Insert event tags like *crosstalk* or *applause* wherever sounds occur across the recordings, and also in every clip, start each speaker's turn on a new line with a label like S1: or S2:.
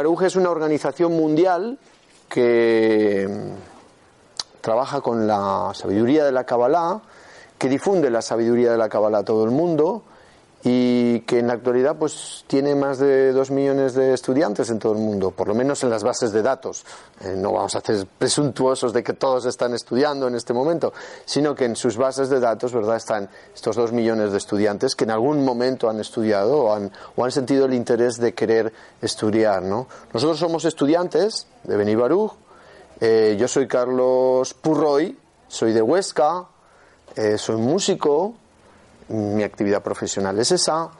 S1: Benibaruj es una organización mundial que mm, trabaja con la sabiduría de la Kabbalah, que difunde la sabiduría de la Kabbalah a todo el mundo y que en la actualidad pues tiene más de dos millones de estudiantes en todo el mundo, por lo menos en las bases de datos. Eh, no vamos a hacer presuntuosos de que todos están estudiando en este momento, sino que en sus bases de datos, ¿verdad?, están estos dos millones de estudiantes que en algún momento han estudiado o han, o han sentido el interés de querer estudiar, ¿no? Nosotros somos estudiantes de Beni Baruch, eh, yo soy Carlos Purroy, soy de Huesca, eh, soy músico, mi actividad profesional es esa.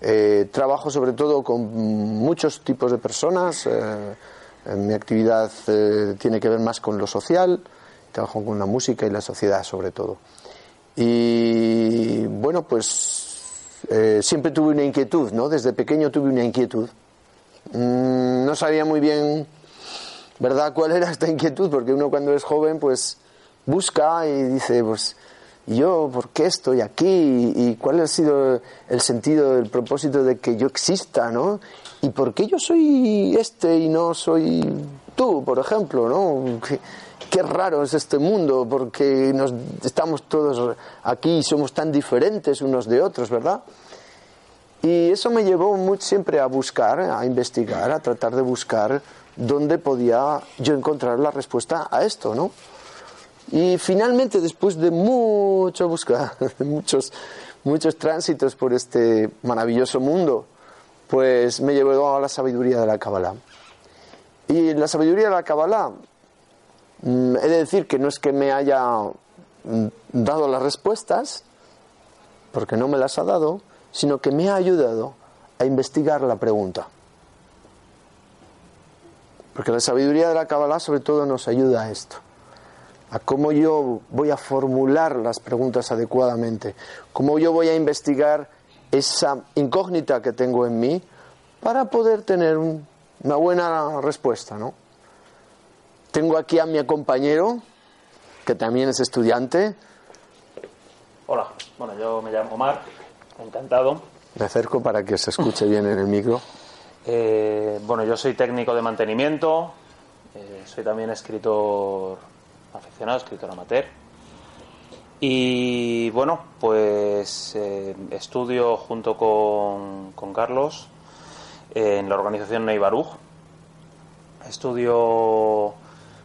S1: Eh, trabajo sobre todo con muchos tipos de personas. Eh, mi actividad eh, tiene que ver más con lo social. Trabajo con la música y la sociedad sobre todo. Y bueno, pues siempre tuve una inquietud, ¿no? Desde pequeño tuve una inquietud. Mm, no sabía muy bien, ¿verdad?, cuál era esta inquietud, porque uno cuando es joven, pues busca y dice, pues yo por qué estoy aquí y cuál ha sido el sentido, el propósito de que yo exista, ¿no? Y por qué yo soy este y no soy tú, por ejemplo, ¿no? Qué, raro es este mundo porque nos estamos todos aquí y somos tan diferentes unos de otros, ¿verdad? Y eso me llevó siempre a buscar, a investigar, a tratar de buscar dónde podía yo encontrar la respuesta a esto, ¿no? Y finalmente, después de mucha búsqueda, *laughs* de muchos, muchos tránsitos por este maravilloso mundo, pues me llevó a la sabiduría de la Kabbalah. Y la sabiduría de la Kabbalah, mm, he de decir que no es que me haya mm, dado las respuestas, porque no me las ha dado, sino que me ha ayudado a investigar la pregunta. Porque la sabiduría de la Kabbalah sobre todo nos ayuda a esto a cómo yo voy a formular las preguntas adecuadamente, cómo yo voy a investigar esa incógnita que tengo en mí para poder tener una buena respuesta, ¿no? Tengo aquí a mi compañero, que también es estudiante.
S2: Hola, bueno, yo me llamo Omar, encantado.
S1: Me acerco para que se escuche bien en el micro.
S2: Eh, bueno, yo soy técnico de mantenimiento, eh, soy también escritor aficionado, escritor amateur. Y bueno, pues eh, estudio junto con, con Carlos en la organización Neibaruj. Estudio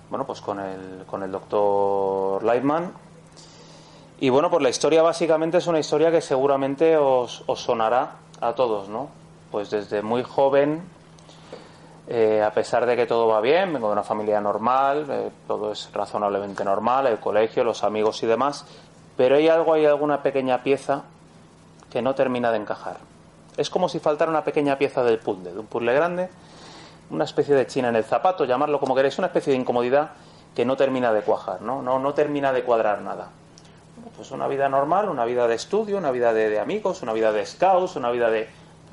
S2: bueno, pues con el, con el doctor Lightman. Y bueno, pues la historia básicamente es una historia que seguramente os sonará a todos, ¿no? Pues desde muy joven eh, a pesar de que todo va bien, vengo de una familia normal, eh, todo es razonablemente normal, el colegio, los amigos y demás, pero hay algo, hay alguna pequeña pieza que no termina de encajar. Es como si faltara una pequeña pieza del puzzle, de un puzzle grande, una especie de china en el zapato, llamarlo como queréis, una especie de incomodidad que no termina de cuajar, no, no, termina de cuadrar nada. Pues una vida normal, una vida de estudio, una vida de, amigos, una vida de scouts, una vida de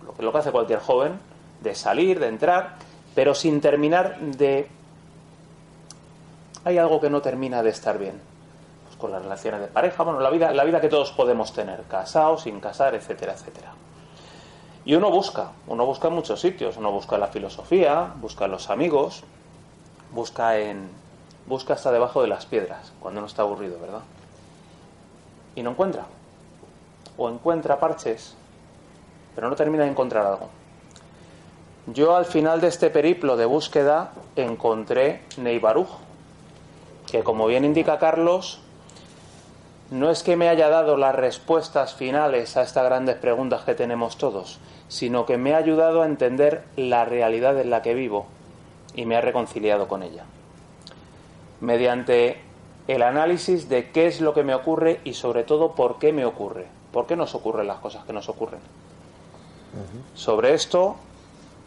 S2: lo lo que hace cualquier joven, de salir, de entrar pero sin terminar de... Hay algo que no termina de estar bien. Pues con las relaciones de pareja, bueno, la vida, la vida que todos podemos tener, casados, sin casar, etcétera, etcétera. Y uno busca, uno busca en muchos sitios, uno busca en la filosofía, busca en los amigos, busca en, busca hasta debajo de las piedras, cuando no está aburrido, ¿verdad? Y no encuentra. O encuentra parches, pero no termina de encontrar algo. Yo al final de este periplo de búsqueda encontré Neibaruj, que como bien indica Carlos, no es que me haya dado las respuestas finales a estas grandes preguntas que tenemos todos, sino que me ha ayudado a entender la realidad en la que vivo y me ha reconciliado con ella. Mediante el análisis de qué es lo que me ocurre y sobre todo por qué me ocurre, por qué nos ocurren las cosas que nos ocurren. Sobre esto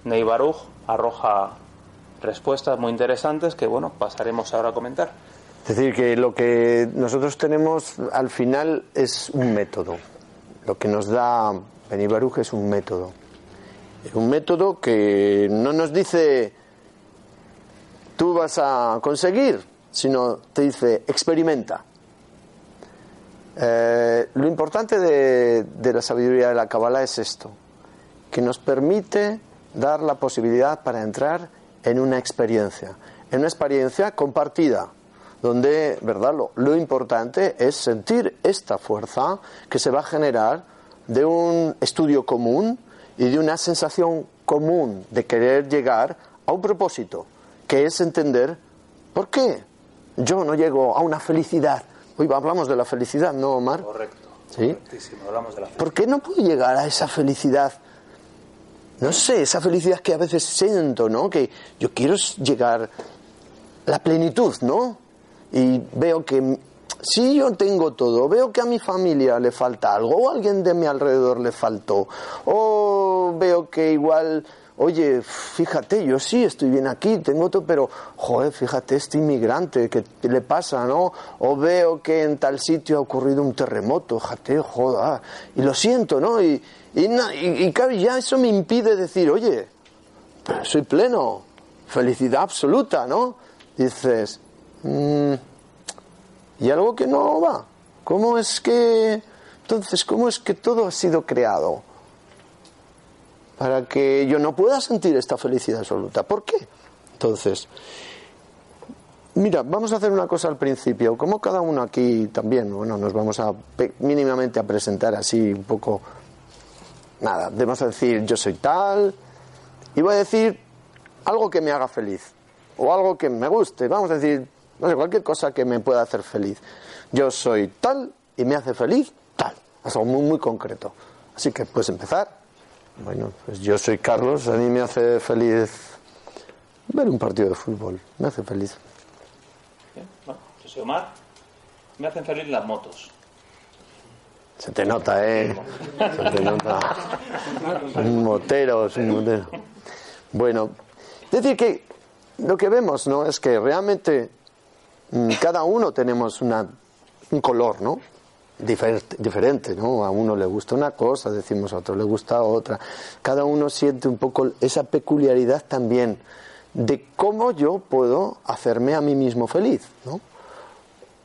S2: Neibaruj arroja respuestas muy interesantes que, bueno, pasaremos ahora a comentar.
S1: Es decir, que lo que nosotros tenemos al final es un método. Lo que nos da Benibaruj es un método. Un método que no nos dice tú vas a conseguir, sino te dice experimenta. Eh, lo importante de, de la sabiduría de la Kabbalah es esto, que nos permite dar la posibilidad para entrar en una experiencia, en una experiencia compartida, donde, ¿verdad? Lo, lo, importante es sentir esta fuerza que se va a generar de un estudio común y de una sensación común de querer llegar a un propósito, que es entender por qué yo no llego a una felicidad. Hoy hablamos de la felicidad, ¿no, Omar?
S2: Correcto.
S1: ¿Sí?
S2: Hablamos de la felicidad.
S1: ¿Por qué no puedo llegar a esa felicidad? No sé, esa felicidad que a veces siento, ¿no? Que yo quiero llegar a la plenitud, ¿no? Y veo que si yo tengo todo, veo que a mi familia le falta algo, o a alguien de mi alrededor le faltó, o veo que igual, oye, fíjate, yo sí estoy bien aquí, tengo todo, pero, joder, fíjate, este inmigrante, ¿qué le pasa, no? O veo que en tal sitio ha ocurrido un terremoto, fíjate, joder, y lo siento, ¿no? Y, y, ya eso me impide decir, oye, soy pleno, felicidad absoluta, ¿no? Dices, mmm, y algo que no va. ¿Cómo es que, entonces, cómo es que todo ha sido creado? Para que yo no pueda sentir esta felicidad absoluta. ¿Por qué? Entonces, mira, vamos a hacer una cosa al principio. Como cada uno aquí también, bueno, nos vamos a mínimamente a presentar así un poco nada, debemos decir yo soy tal y voy a decir algo que me haga feliz o algo que me guste, vamos a decir, no sé, cualquier cosa que me pueda hacer feliz. Yo soy tal y me hace feliz tal, es algo muy, muy concreto. Así que puedes empezar. Bueno, pues yo soy Carlos, a mí me hace feliz ver un partido de fútbol, me hace feliz.
S2: Bien, bueno, yo soy Omar, me hacen feliz las motos.
S1: Se te nota, ¿eh? Se te nota. Un motero, es un motero. Bueno, es decir que lo que vemos, ¿no? Es que realmente cada uno tenemos una, un color, ¿no? Diferente, ¿no? A uno le gusta una cosa, decimos a otro le gusta otra. Cada uno siente un poco esa peculiaridad también de cómo yo puedo hacerme a mí mismo feliz, ¿no?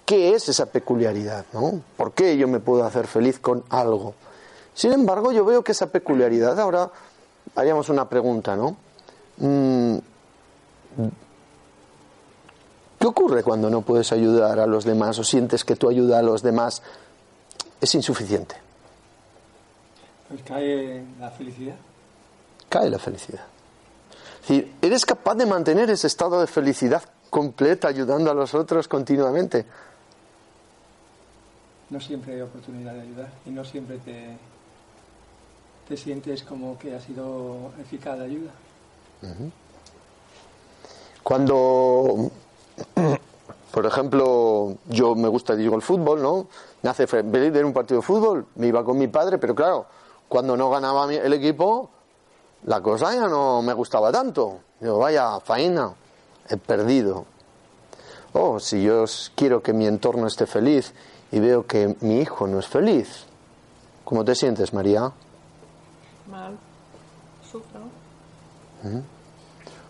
S1: ¿Qué es esa peculiaridad? ¿no? ¿Por qué yo me puedo hacer feliz con algo? Sin embargo, yo veo que esa peculiaridad, ahora haríamos una pregunta, ¿no? ¿Qué ocurre cuando no puedes ayudar a los demás o sientes que tu ayuda a los demás es insuficiente?
S3: Pues cae la felicidad.
S1: Cae la felicidad. Es decir, ¿eres capaz de mantener ese estado de felicidad completa ayudando a los otros continuamente?
S3: no siempre hay oportunidad de ayudar y no siempre te, te sientes como que ha sido eficaz la ayuda.
S1: Cuando, por ejemplo, yo me gusta, digo, el fútbol, ¿no? Me hace feliz ver un partido de fútbol, me iba con mi padre, pero claro, cuando no ganaba el equipo, la cosa ya no me gustaba tanto. Digo, vaya, faena, he perdido. Oh, si yo quiero que mi entorno esté feliz y veo que mi hijo no es feliz. ¿Cómo te sientes, María?
S4: Mal. Sufro.
S1: ¿Mm?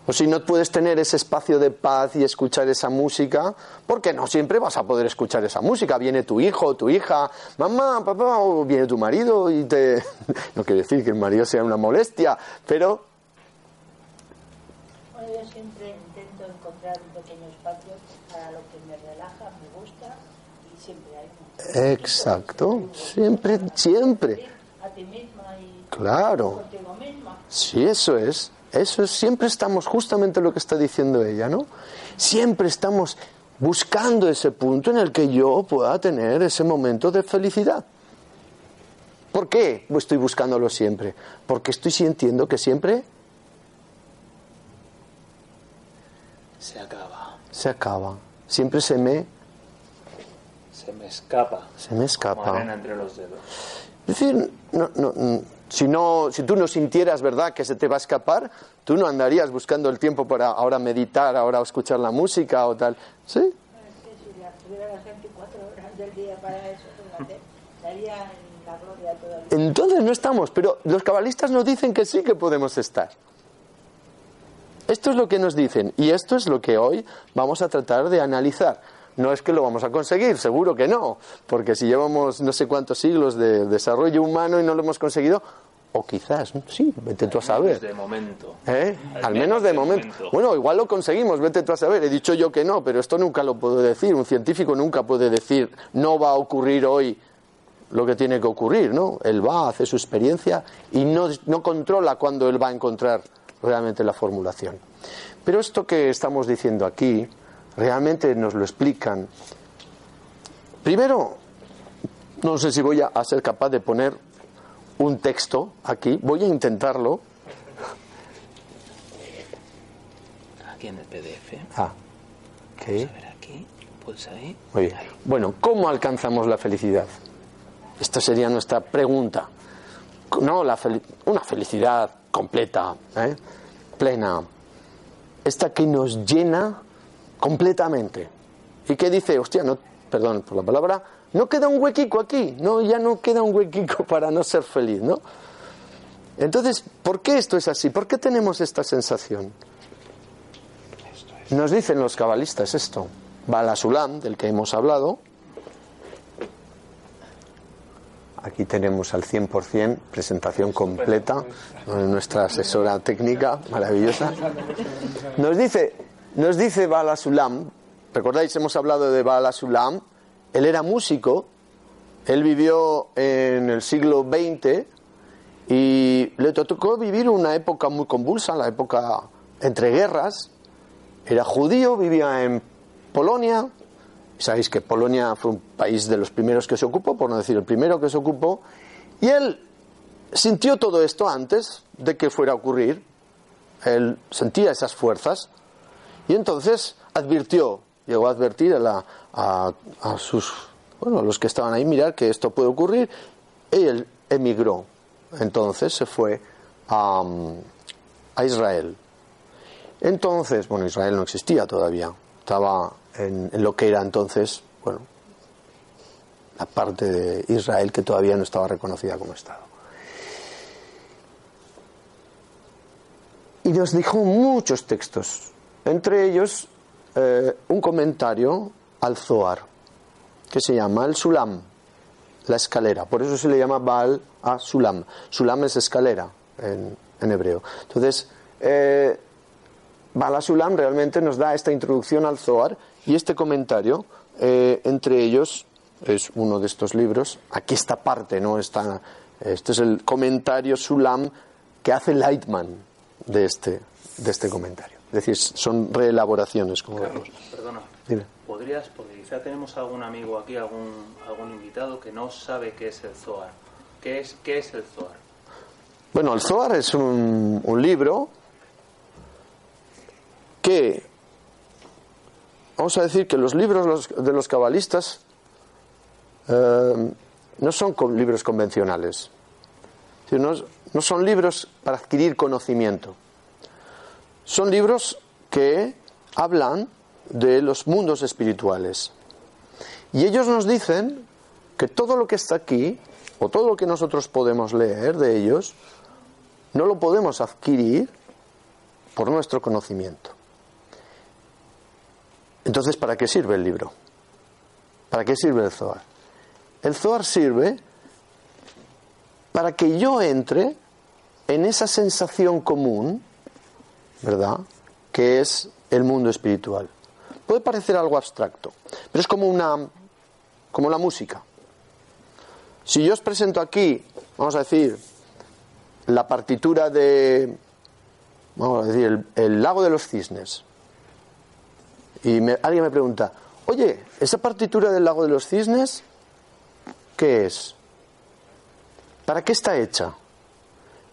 S1: O si no puedes tener ese espacio de paz y escuchar esa música, porque no siempre vas a poder escuchar esa música. Viene tu hijo, tu hija, mamá, papá, o viene tu marido y te... *laughs* No quiere decir que el marido sea una molestia, pero
S5: Bueno, yo siempre intento encontrar un pequeño espacio para lo que me relaja, me gusta y siempre hay
S1: Exacto, siempre, siempre.
S5: a ti misma y
S1: Claro.
S5: contigo misma.
S1: Sí, eso es. Eso es. Siempre estamos justamente lo que está diciendo ella, ¿no? Siempre estamos buscando ese punto en el que yo pueda tener ese momento de felicidad. ¿Por qué estoy buscándolo siempre? Porque estoy sintiendo que siempre
S2: Se acaba.
S1: se acaba. Siempre se me,
S2: Se me escapa.
S1: se me escapa.
S2: Como arena entre los dedos.
S1: Es decir, no, no, si, no, si tú no sintieras, ¿verdad?, que se te va a escapar, tú no andarías buscando el tiempo para ahora meditar, ahora escuchar la música o tal. ¿Sí?
S5: Es que si la- tuviera las 24 horas del día para eso, fíjate, estaría en la gloria todo el día.
S1: Entonces no estamos, pero los cabalistas nos dicen que sí que podemos estar. Esto es lo que nos dicen y esto es lo que hoy vamos a tratar de analizar. No es que lo vamos a conseguir, seguro que no, porque si llevamos no sé cuántos siglos de desarrollo humano y no lo hemos conseguido, o quizás, sí, vete tú a saber.
S2: De momento.
S1: ¿Eh? Al menos de momento. Bueno, igual lo conseguimos, vete tú a saber. He dicho yo que no, pero esto nunca lo puedo decir. Un científico nunca puede decir no va a ocurrir hoy lo que tiene que ocurrir, ¿no? Él va, hace su experiencia y no, no controla cuándo él va a encontrar realmente la formulación. Pero esto que estamos diciendo aquí realmente nos lo explican. Primero, no sé si voy a, ser capaz de poner un texto aquí, voy a intentarlo.
S2: Aquí en el PDF.
S1: Ah, ok.
S2: A ver aquí. Pulsa ahí.
S1: Muy bien. Bueno, ¿cómo alcanzamos la felicidad? Esta sería nuestra pregunta. No, la fel- una felicidad completa, ¿eh? plena. Esta que nos llena completamente. Y que dice, hostia, no, perdón por la palabra, no queda un huequico aquí. No, ya no queda un huequico *laughs* para no ser feliz, ¿no? Entonces, ¿por qué esto es así? ¿Por qué tenemos esta sensación? Nos dicen los cabalistas esto. Bala Sulam, del que hemos hablado. Aquí tenemos al 100% presentación completa nuestra asesora técnica maravillosa. Nos dice, nos dice Bala Sulam, recordáis, hemos hablado de Bala Sulam, él era músico, él vivió en el siglo XX y le tocó vivir una época muy convulsa, la época entre guerras, era judío, vivía en Polonia. Sabéis que Polonia fue un país de los primeros que se ocupó, por no decir el primero que se ocupó. Y él sintió todo esto antes de que fuera a ocurrir. Él sentía esas fuerzas. Y entonces advirtió, llegó a advertir a, la- a- a sus, bueno, a los que estaban ahí, mirar que esto puede ocurrir. Y él emigró. Entonces se fue a, a Israel. Entonces, bueno, Israel no existía todavía, estaba en, en lo que era entonces, bueno, la parte de Israel que todavía no estaba reconocida como Estado. Y nos dijo muchos textos, entre ellos eh, un comentario al Zohar, que se llama el Sulam, la escalera. Por eso se le llama Baal a Sulam. Sulam es escalera en, hebreo. Entonces, eh, Bala Sulam realmente nos da esta introducción al Zohar y este comentario, eh, entre ellos, es uno de estos libros. Aquí esta parte, ¿no? Está, este es el comentario Sulam que hace Lightman de este, de este comentario. Es decir, son reelaboraciones, como vemos.
S2: Perdona.
S1: Dime.
S2: ¿Podrías, porque quizá tenemos algún amigo aquí, algún, algún invitado que no sabe qué es el Zohar. ¿Qué es, qué es el Zohar?
S1: Bueno, el Zohar es un, un libro que, vamos a decir que los libros de los cabalistas eh, no son libros convencionales, no, no son libros para adquirir conocimiento, son libros que hablan de los mundos espirituales. Y ellos nos dicen que todo lo que está aquí, o todo lo que nosotros podemos leer de ellos, no lo podemos adquirir por nuestro conocimiento. Entonces, ¿para qué sirve el libro? ¿Para qué sirve el Zohar? El Zohar sirve para que yo entre en esa sensación común, ¿verdad? que es el mundo espiritual. Puede parecer algo abstracto, pero es como una como la música. Si yo os presento aquí, vamos a decir, la partitura de vamos a decir el, lago de los cisnes. Y me- alguien me pregunta, "Oye, esa partitura del lago de los cisnes ¿qué es? ¿Para qué está hecha?"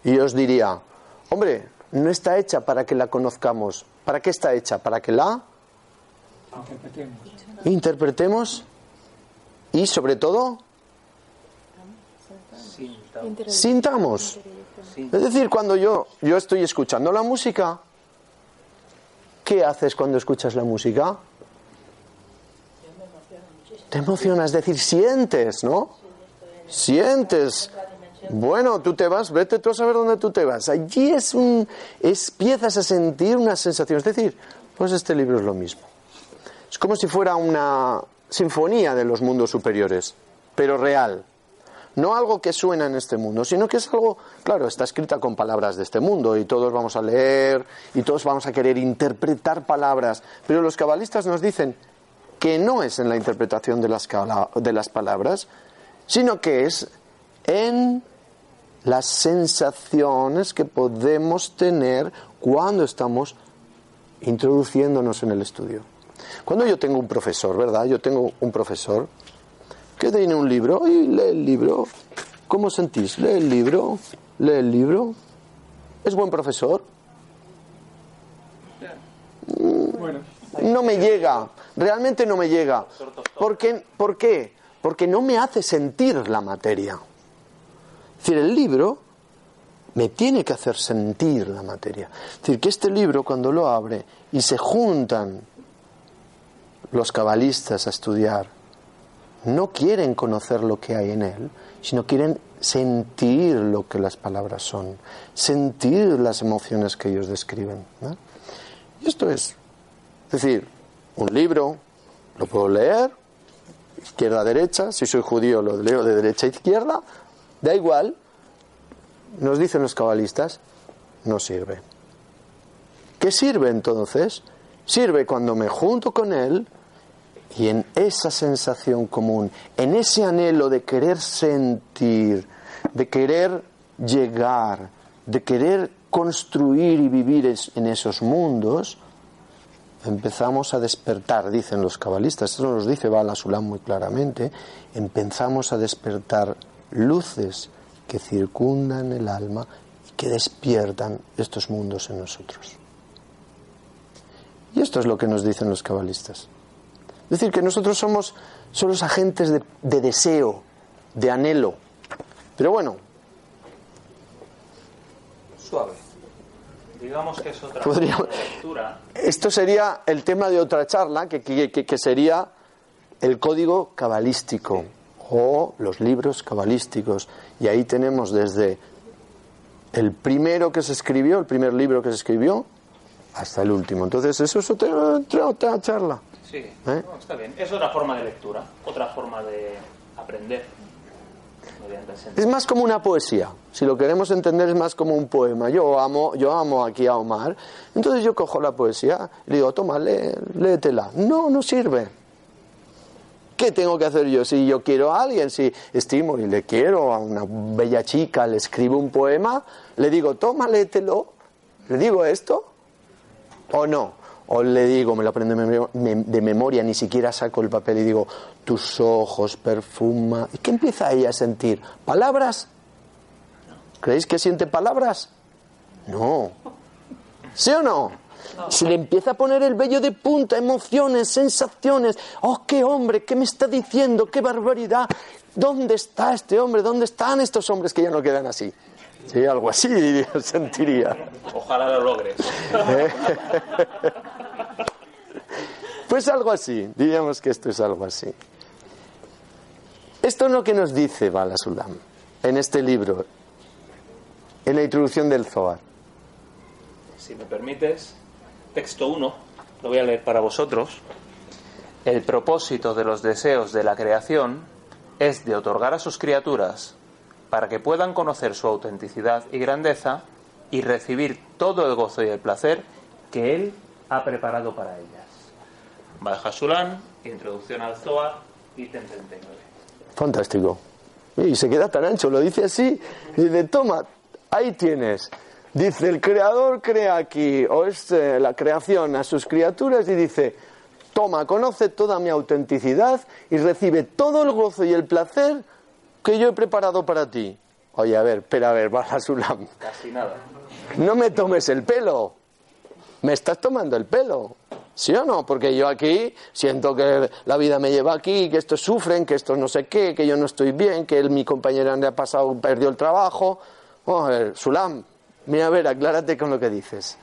S1: Y os diría, hombre, no está hecha para que la conozcamos. ¿Para qué está hecha? Para que la
S3: Interpretemos.
S1: interpretemos y, sobre todo, sintamos. Es decir, cuando yo, yo estoy escuchando la música, ¿qué haces cuando escuchas la música? Te emocionas, es decir, sientes, ¿no? Sientes. Bueno, tú te vas, vete tú a saber dónde tú te vas. Allí es un, es, empiezas a sentir una sensación. Es decir, pues este libro es lo mismo. Es como si fuera una sinfonía de los mundos superiores, pero real. No algo que suena en este mundo, sino que es algo, claro, está escrita con palabras de este mundo y todos vamos a leer y todos vamos a querer interpretar palabras, pero los cabalistas nos dicen que no es en la interpretación de las, de las palabras, sino que es en las sensaciones que podemos tener cuando estamos introduciéndonos en el estudio. Cuando yo tengo un profesor, ¿verdad? Yo tengo un profesor que tiene un libro y lee el libro. ¿Cómo sentís? Lee el libro, lee el libro. ¿Es buen profesor?
S3: Bueno,
S1: No me llega, realmente no me llega. ¿Por qué? ¿Por qué? Porque no me hace sentir la materia. Es decir, el libro me tiene que hacer sentir la materia. Es decir, que este libro cuando lo abre y se juntan los cabalistas a estudiar, no quieren conocer lo que hay en él, sino quieren sentir lo que las palabras son, sentir las emociones que ellos describen. Y esto es, es decir, un libro, lo puedo leer, izquierda a derecha, si soy judío lo leo de derecha a izquierda, da igual, nos dicen los cabalistas, no sirve. ¿Qué sirve entonces? Sirve cuando me junto con él y en esa sensación común, en ese anhelo de querer sentir, de querer llegar, de querer construir y vivir en esos mundos, empezamos a despertar, dicen los cabalistas, esto nos dice Bala Sulam muy claramente, empezamos a despertar luces que circundan el alma y que despiertan estos mundos en nosotros. Y esto es lo que nos dicen los cabalistas. Es decir, que nosotros somos, somos agentes de, de deseo, de anhelo. Pero bueno,
S2: Suave. Digamos que es otra
S1: Podríamos-
S2: lectura.
S1: esto sería el tema de otra charla, que, que- que- que sería el código cabalístico o los libros cabalísticos. Y ahí tenemos desde el primero que se escribió, el primer libro que se escribió, hasta el último. Entonces, eso es otra, otra- otra charla.
S2: Sí,
S1: ¿Eh?
S2: no, está bien. Es otra forma de lectura, otra forma de aprender.
S1: Es más como una poesía. Si lo queremos entender es más como un poema. Yo amo, yo amo aquí a Omar. Entonces yo cojo la poesía y le digo, toma, lee, léetela. No, no sirve. ¿Qué tengo que hacer yo? Si yo quiero a alguien, si estimo y le quiero a una bella chica, le escribo un poema, le digo, toma, léetelo. ¿Le digo esto? ¿O no? O le digo, me lo aprendo de memo- me- de memoria, ni siquiera saco el papel y digo, tus ojos perfuma. ¿Y qué empieza ella a sentir? ¿Palabras? ¿Creéis que siente palabras? No. ¿Sí o no? Se le empieza a poner el vello de punta, emociones, sensaciones. ¡Oh, qué hombre! ¿Qué me está diciendo? ¡Qué barbaridad! ¿Dónde está este hombre? ¿Dónde están estos hombres que ya no quedan así? Sí, algo así *laughs* sentiría.
S2: Ojalá lo logres. *laughs*
S1: Pues algo así, diríamos que esto es algo así. Esto es lo que nos dice Bala Sulam en este libro, en la introducción del Zohar.
S2: Si me permites, texto 1, lo voy a leer para vosotros. El propósito de los deseos de la creación es de otorgar a sus criaturas, para que puedan conocer su autenticidad y grandeza, y recibir todo el gozo y el placer que Él ha preparado para ellas. Bajasulan, Introducción al Zohar, ítem 39.
S1: Fantástico. Y se queda tan ancho, lo dice así, y dice, toma, ahí tienes. Dice, el creador crea aquí, o es eh, la creación a sus criaturas, y dice, toma, conoce toda mi autenticidad y recibe todo el gozo y el placer que yo he preparado para ti. Oye, a ver, espera, a ver, Bajasulam.
S2: Casi nada.
S1: No me tomes el pelo. Me estás tomando el pelo. ¿Sí o no? Porque yo aquí siento que la vida me lleva aquí, que estos sufren, que estos no sé qué, que yo no estoy bien, que él, mi compañera le ha pasado, perdió el trabajo. Vamos a ver, Sulam, mira a ver, aclárate con lo que dices.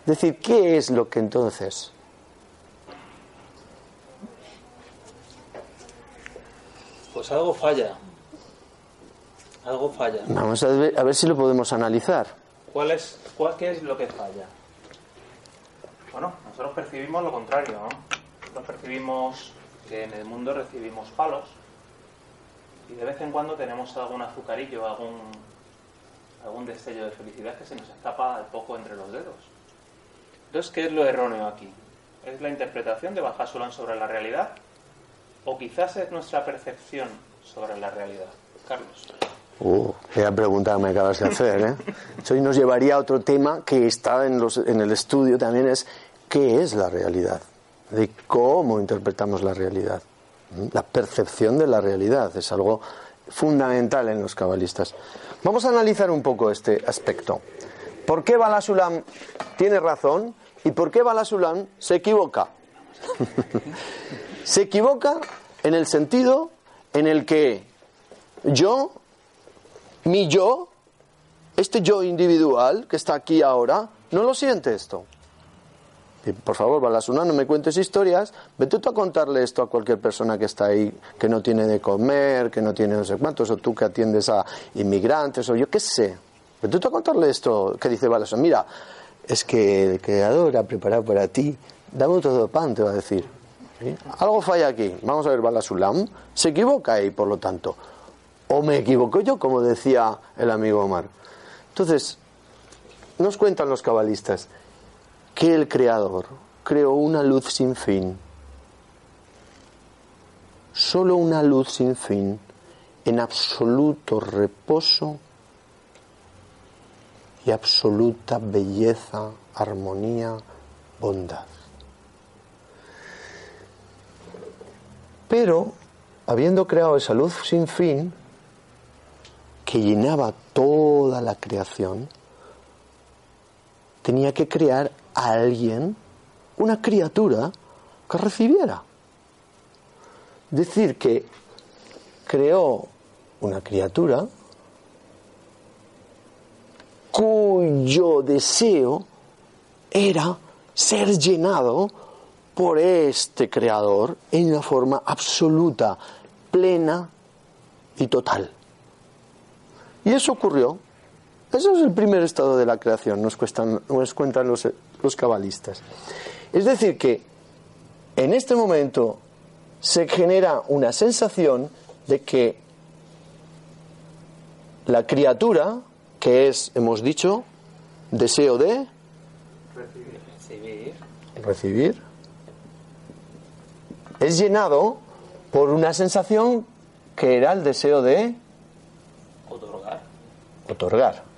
S1: Es decir, ¿qué es lo que entonces?
S2: Pues algo falla. Algo falla.
S1: Vamos a ver, a ver si lo podemos analizar.
S2: ¿Cuál es, cuál, ¿Qué es lo que falla? Bueno, nosotros percibimos lo contrario, ¿no? Nosotros percibimos que en el mundo recibimos palos y de vez en cuando tenemos algún azucarillo, algún, algún destello de felicidad que se nos escapa un poco entre los dedos. Entonces, ¿qué es lo erróneo aquí? ¿Es la interpretación de Bajasulan sobre la realidad? ¿O quizás es nuestra percepción sobre la realidad? Carlos.
S1: Uh, qué pregunta me acabas de hacer, ¿eh? Eso nos llevaría a otro tema que está en, los, en el estudio también, es qué es la realidad, de cómo interpretamos la realidad. ¿Mm? La percepción de la realidad es algo fundamental en los cabalistas. Vamos a analizar un poco este aspecto. ¿Por qué Balasulam tiene razón y por qué Balasulam se equivoca? *laughs* se equivoca en el sentido en el que yo mi yo, este yo individual que está aquí ahora, no lo siente esto. Y, por favor, Balasuna, no me cuentes historias, vete tú a contarle esto a cualquier persona que está ahí, que no tiene de comer, que no tiene no sé cuántos, o tú que atiendes a inmigrantes, o yo qué sé. Vete tú a contarle esto que dice Balasuna. Mira, es que el creador ha preparado para ti, dame de pan, te va a decir. Algo falla aquí. Vamos a ver, Balasulam se equivoca ahí, por lo tanto. ¿O me equivoco yo, como decía el amigo Omar? Entonces, nos cuentan los cabalistas que el Creador creó una luz sin fin, solo una luz sin fin, en absoluto reposo y absoluta belleza, armonía, bondad. Pero, habiendo creado esa luz sin fin, que llenaba toda la creación, tenía que crear alguien, una criatura, que recibiera. Decir que creó una criatura cuyo deseo era ser llenado por este creador en una forma absoluta, plena y total. Y eso ocurrió. Eso es el primer estado de la creación, nos, cuestan, nos cuentan los, los cabalistas. Es decir, que en este momento se genera una sensación de que la criatura, que es, hemos dicho, deseo de
S2: Recibir.
S1: recibir, es llenado por una sensación que era el deseo de
S2: Otorgar.
S1: otorgar.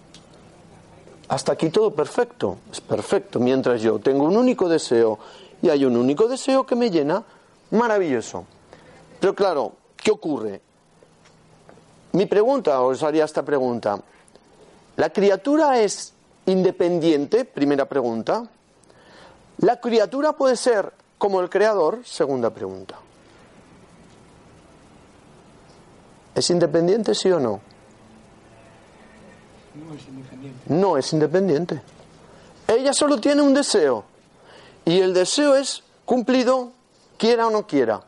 S1: Hasta aquí todo perfecto, es perfecto. Mientras yo tengo un único deseo y hay un único deseo que me llena, maravilloso. Pero claro, ¿qué ocurre? Mi pregunta, os haría esta pregunta. ¿La criatura es independiente? Primera pregunta. ¿La criatura puede ser como el creador? Segunda pregunta. ¿Es independiente, sí o no?
S3: No es independiente.
S1: Ella solo tiene un deseo. Y el deseo es cumplido, quiera o no quiera.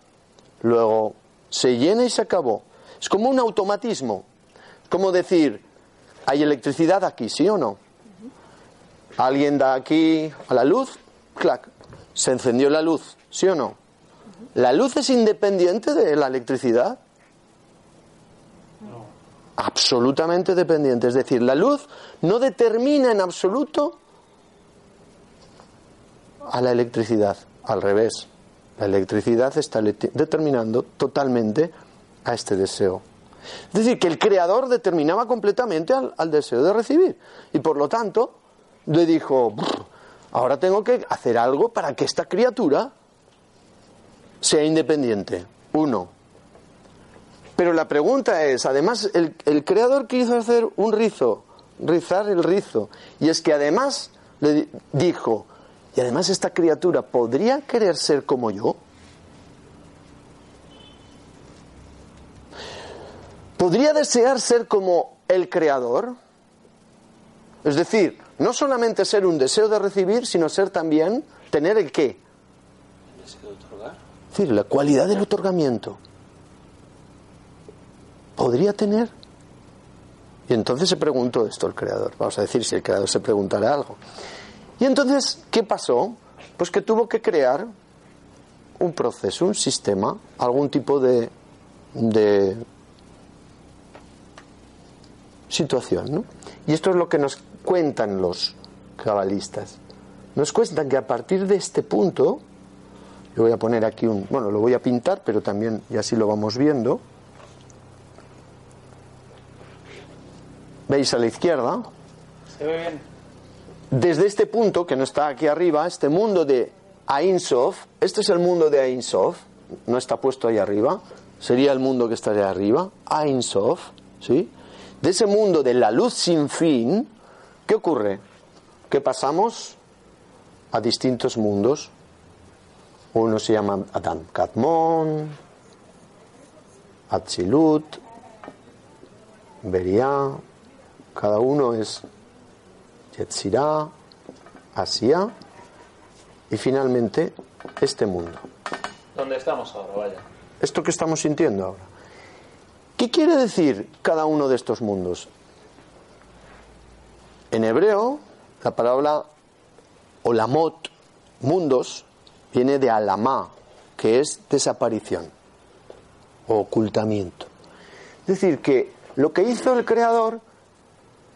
S1: Luego se llena y se acabó. Es como un automatismo. Es como decir, hay electricidad aquí, ¿sí o no? Alguien da aquí a la luz, clac, se encendió la luz, ¿sí o no? ¿La luz es independiente de la electricidad? Absolutamente dependiente. Es decir, la luz no determina en absoluto a la electricidad. Al revés, la electricidad está determinando totalmente a este deseo. Es decir, que el creador determinaba completamente al, al deseo de recibir. Y por lo tanto, le dijo, ahora tengo que hacer algo para que esta criatura sea independiente. Uno. Pero la pregunta es, además, el, el creador quiso hacer un rizo, rizar el rizo. Y es que además le dijo, y además esta criatura podría querer ser como yo. ¿Podría desear ser como el creador? Es decir, no solamente ser un deseo de recibir, sino ser también, tener el qué?
S2: El deseo de otorgar.
S1: Es decir, la cualidad del otorgamiento. ¿Podría tener? Y entonces se preguntó esto el creador. Vamos a decir si el creador se preguntara algo. Y entonces, ¿qué pasó? Pues que tuvo que crear un proceso, un sistema, algún tipo de, de situación. ¿no? Y esto es lo que nos cuentan los cabalistas. Nos cuentan que a partir de este punto, yo voy a poner aquí un, bueno, lo voy a pintar, pero también, y así lo vamos viendo. ¿Veis a la izquierda? Desde este punto, que no está aquí arriba, este mundo de Ein Sof, este es el mundo de Ein Sof, no está puesto ahí arriba, sería el mundo que estaría arriba, Ein Sof, ¿sí? De ese mundo de la luz sin fin, ¿qué ocurre? Que pasamos a distintos mundos. Uno se llama Adam Kadmon, Atzilut, Beria, cada uno es Yetzirah, Asia y finalmente este mundo.
S2: ¿Dónde estamos ahora? Vaya.
S1: Esto que estamos sintiendo ahora. ¿Qué quiere decir cada uno de estos mundos? En hebreo, la palabra olamot, mundos, viene de alamá, que es desaparición o ocultamiento. Es decir, que lo que hizo el Creador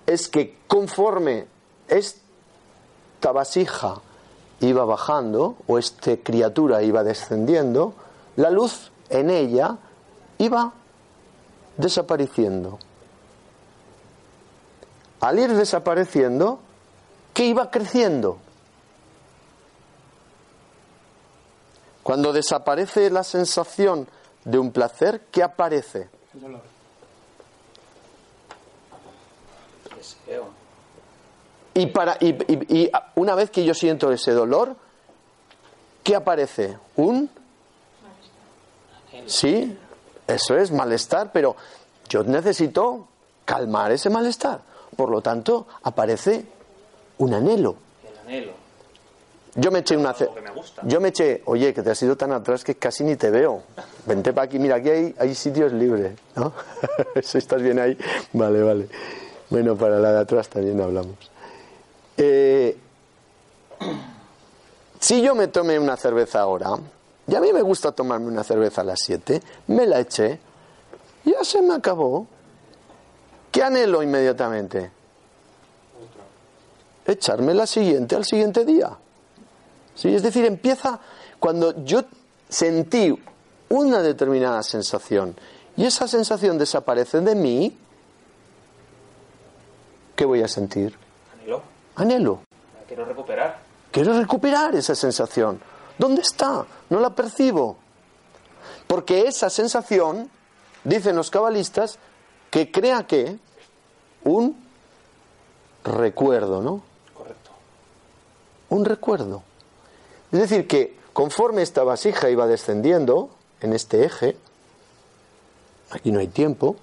S1: es que conforme esta vasija iba bajando, o esta criatura iba descendiendo, la luz en ella iba desapareciendo. Al ir desapareciendo, ¿qué iba creciendo? Cuando desaparece la sensación de un placer, ¿qué aparece?
S3: El dolor.
S1: Y, para, y, y- y una vez que yo siento ese dolor, ¿qué aparece? ¿Un? Sí, eso es malestar, pero yo necesito calmar ese malestar. Por lo tanto, aparece un anhelo.
S2: El anhelo.
S1: Yo me eché una. Yo me eché, oye, que te has ido tan atrás que casi ni te veo. Vente para aquí, mira, aquí hay, hay sitios libres, ¿no? *laughs* Eso estás bien ahí. Vale, vale. Bueno, para la de atrás también hablamos. Eh, si yo me tomé una cerveza ahora, y a mí me gusta tomarme una cerveza a las 7, me la eché, ya se me acabó. ¿Qué anhelo inmediatamente? Echarme la siguiente al siguiente día. ¿Sí? Es decir, empieza cuando yo sentí una determinada sensación y esa sensación desaparece de mí, ¿qué voy a sentir?
S2: Anhelo.
S1: Anhelo.
S2: La quiero recuperar.
S1: Quiero recuperar esa sensación. ¿Dónde está? No la percibo. Porque esa sensación, dicen los cabalistas, que crea que un recuerdo, ¿no?
S2: Correcto.
S1: un recuerdo. Es decir, que conforme esta vasija iba descendiendo en este eje, aquí no hay tiempo,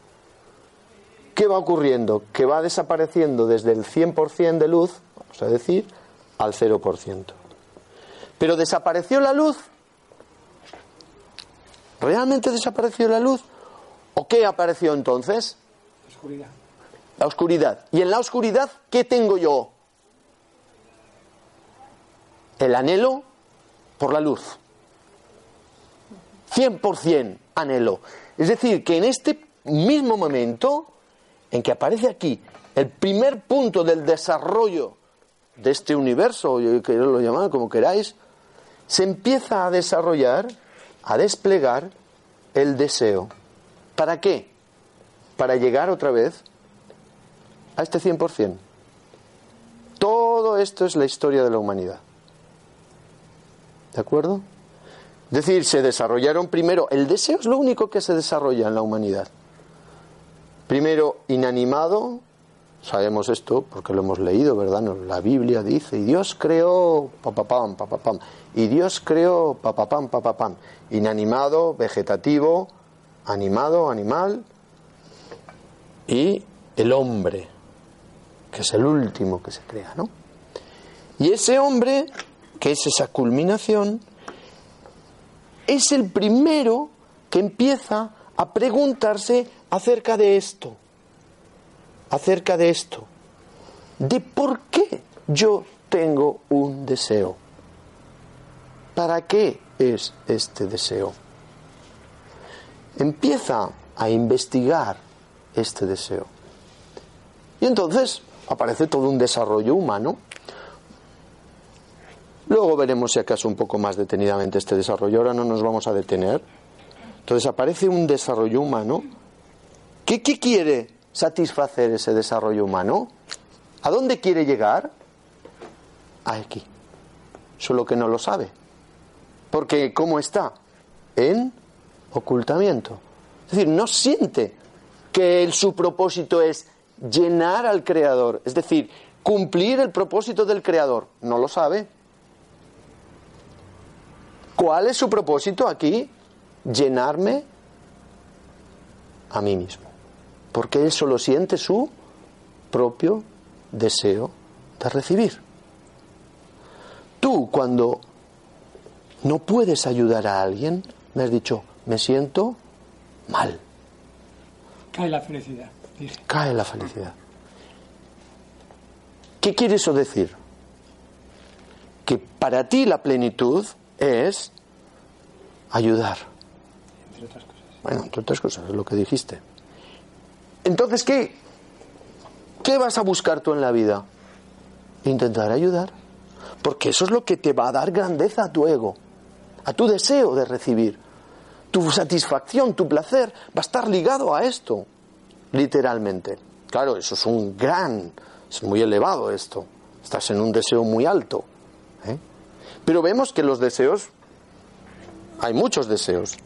S1: ¿qué va ocurriendo? Que va desapareciendo desde el 100% de luz, vamos a decir, al 0%. Pero desapareció la luz. ¿Realmente desapareció la luz? ¿O qué apareció entonces?
S3: Oscuridad.
S1: La oscuridad. ¿Y en la oscuridad qué tengo yo? El anhelo por la luz. 100% anhelo. Es decir, que en este mismo momento en que aparece aquí el primer punto del desarrollo de este universo, que lo llaman como queráis, se empieza a desarrollar, a desplegar el deseo. ¿Para qué? Para llegar otra vez a este 100%. Todo esto es la historia de la humanidad. ¿De acuerdo? Es decir, se desarrollaron primero, el deseo es lo único que se desarrolla en la humanidad. Primero, inanimado, sabemos esto porque lo hemos leído, ¿verdad? La Biblia dice, y Dios creó papapam, papapam, y Dios creó papapam, papapam, inanimado, vegetativo, animado, animal, y el hombre, que es el último que se crea, ¿no? Y ese hombre, que es esa culminación, es el primero que empieza a preguntarse acerca de esto, acerca de esto, de por qué yo tengo un deseo. ¿Para qué es este deseo? Empieza a investigar este deseo. Y entonces aparece todo un desarrollo humano. Luego veremos si acaso un poco más detenidamente este desarrollo. Ahora no nos vamos a detener. Entonces aparece un desarrollo humano. ¿Qué, quiere satisfacer ese desarrollo humano? ¿A dónde quiere llegar? Aquí. Solo que no lo sabe. Porque ¿cómo está? En ocultamiento. Es decir, no siente que su propósito es llenar al Creador, es decir, cumplir el propósito del Creador. No lo sabe. ¿Cuál es su propósito aquí? Llenarme a mí mismo. Porque él solo siente su propio deseo de recibir. Tú cuando no puedes ayudar a alguien, me has dicho, me siento mal.
S3: Cae la felicidad.
S1: Cae la felicidad. ¿Qué quiere eso decir? Que para ti la plenitud es ayudar.
S3: Entre otras cosas.
S1: Bueno, entre otras cosas, es lo que dijiste. Entonces, ¿qué? ¿Qué vas a buscar tú en la vida? Intentar ayudar. Porque eso es lo que te va a dar grandeza a tu ego, a tu deseo de recibir. Tu satisfacción, tu placer va a estar ligado a esto, literalmente. Claro, eso es un gran, es muy elevado esto. Estás en un deseo muy alto. ¿eh? Pero vemos que los deseos, hay muchos deseos.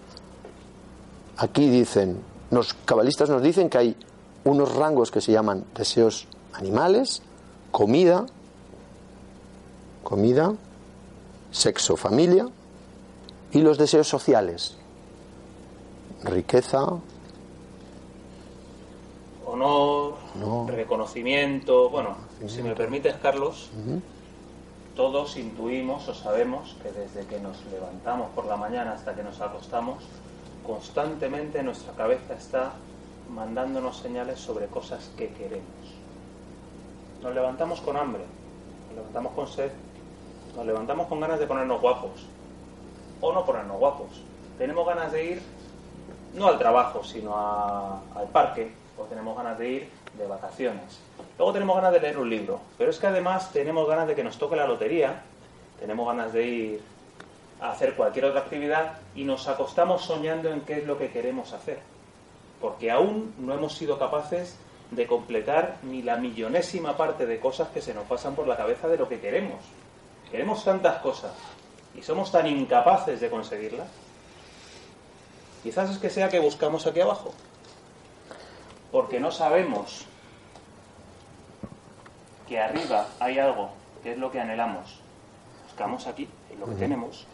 S1: Aquí dicen, los cabalistas nos dicen que hay unos rangos que se llaman deseos animales, comida, comida, sexo, familia, y los deseos sociales, riqueza,
S2: Honor,
S1: No.
S2: reconocimiento. Bueno, si me permites, Carlos, todos intuimos o sabemos que desde que nos levantamos por la mañana hasta que nos acostamos, constantemente nuestra cabeza está mandándonos señales sobre cosas que queremos. Nos levantamos con hambre, nos levantamos con sed, nos levantamos con ganas de ponernos guapos o no ponernos guapos. Tenemos ganas de ir no al trabajo, sino a- al parque, o tenemos ganas de ir de vacaciones. Luego tenemos ganas de leer un libro, pero es que además tenemos ganas de que nos toque la lotería, tenemos ganas de ir a hacer cualquier otra actividad y nos acostamos soñando en qué es lo que queremos hacer, porque aún no hemos sido capaces de completar ni la millonésima parte de cosas que se nos pasan por la cabeza de lo que queremos. Queremos tantas cosas y somos tan incapaces de conseguirlas. Quizás es que sea que buscamos aquí abajo, porque no sabemos que arriba hay algo que es lo que anhelamos. Buscamos aquí lo que tenemos.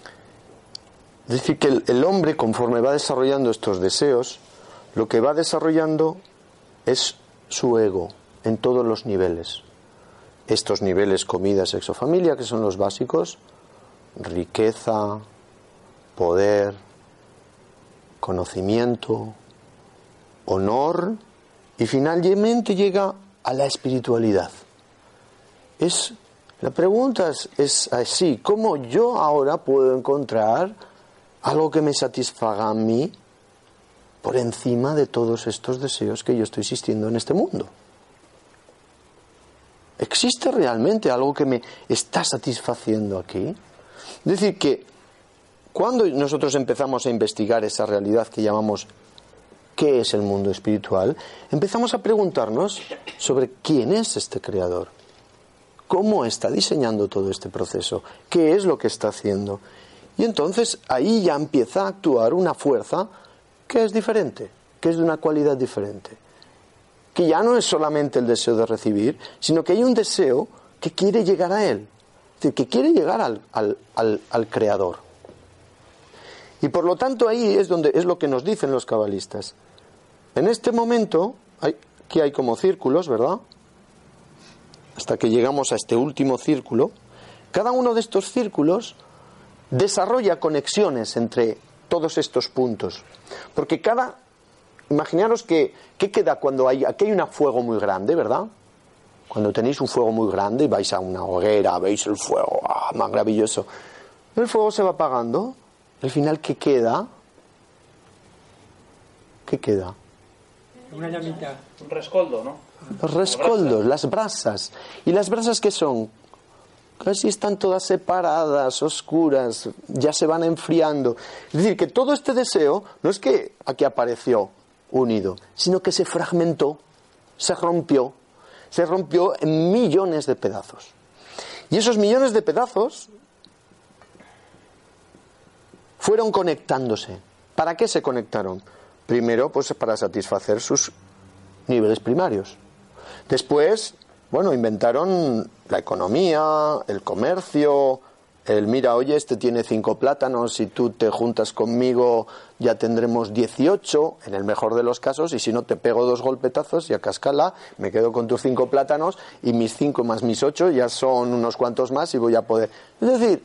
S1: Es decir, que el, el hombre, conforme va desarrollando estos deseos, lo que va desarrollando es su ego en todos los niveles. Estos niveles, comida, sexo, familia, que son los básicos, riqueza, poder, conocimiento, honor y finalmente llega a la espiritualidad. Es, la pregunta es, así, ¿cómo yo ahora puedo encontrar algo que me satisfaga a mí por encima de todos estos deseos que yo estoy existiendo en este mundo? ¿existe realmente algo que me está satisfaciendo aquí? Es decir, que cuando nosotros empezamos a investigar esa realidad que llamamos qué es el mundo espiritual, empezamos a preguntarnos sobre quién es este creador, cómo está diseñando todo este proceso, qué es lo que está haciendo. Y entonces ahí ya empieza a actuar una fuerza que es diferente, que es de una cualidad diferente, que ya no es solamente el deseo de recibir, sino que hay un deseo que quiere llegar a él, que quiere llegar al, al creador. Y por lo tanto ahí es donde es lo que nos dicen los cabalistas. En este momento, hay, aquí hay como círculos, ¿verdad? Hasta que llegamos a este último círculo. Cada uno de estos círculos desarrolla conexiones entre todos estos puntos. Porque cada. Imaginaros que. ¿Qué queda cuando hay. Aquí hay un fuego muy grande, ¿verdad? Cuando tenéis un fuego muy grande y vais a una hoguera, veis el fuego, ¡ah, maravilloso! El fuego se va apagando. Al final, ¿qué queda? ¿Qué queda?
S3: Una llamita.
S2: Un rescoldo, ¿no?
S1: Los rescoldos, las brasas. ¿Y las brasas qué son? Casi están todas separadas, oscuras, ya se van enfriando. Es decir, que todo este deseo no es que aquí apareció unido, sino que se fragmentó, se rompió, se rompió en millones de pedazos. Y esos millones de pedazos fueron conectándose. ¿Para qué se conectaron? Primero, pues para satisfacer sus niveles primarios. Después, bueno, inventaron la economía, el comercio, el mira, oye, este tiene cinco plátanos, si tú te juntas conmigo ya tendremos 18, en el mejor de los casos, y si no te pego dos golpetazos y a cascala, me quedo con tus cinco plátanos y mis cinco más mis ocho ya son unos cuantos más y voy a poder. Es decir,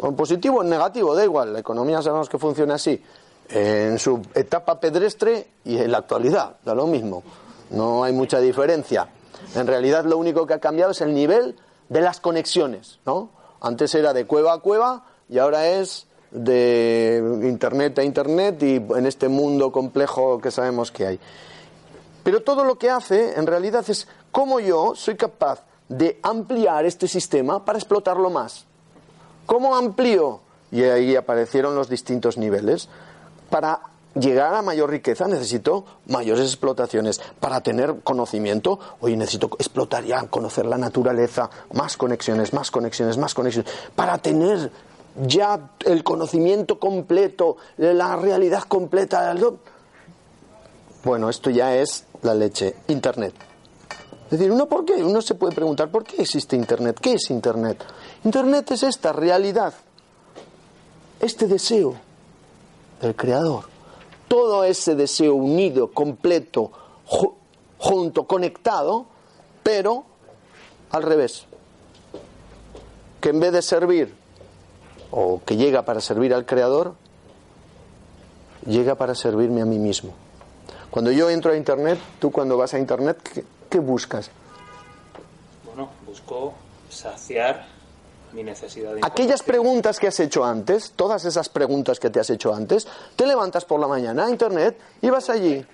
S1: en positivo o en negativo, da igual, la economía sabemos que funciona así en su etapa pedestre y en la actualidad, da lo mismo. No hay mucha diferencia. En realidad lo único que ha cambiado es el nivel de las conexiones, ¿no? Antes era de cueva a cueva y ahora es de internet a internet y en este mundo complejo que sabemos que hay. Pero todo lo que hace en realidad es cómo yo soy capaz de ampliar este sistema para explotarlo más. ¿Cómo amplío? Y ahí aparecieron los distintos niveles para llegar a mayor riqueza necesito mayores explotaciones. Para tener conocimiento, hoy necesito explotar ya, conocer la naturaleza, más conexiones, más conexiones, más conexiones. Para tener ya el conocimiento completo, la realidad completa. Bueno, esto ya es la leche, Internet. Es decir, uno por qué, uno se puede preguntar por qué existe Internet, qué es Internet. Internet es esta realidad, este deseo el Creador. Todo ese deseo unido, completo, junto, conectado, pero al revés. Que en vez de servir, o que llega para servir al Creador, llega para servirme a mí mismo. Cuando yo entro a Internet, tú cuando vas a Internet, ¿qué, buscas?
S2: Bueno, busco saciar
S1: Aquellas preguntas que has hecho antes, todas esas preguntas que te has hecho antes, te levantas por la mañana a internet y vas allí.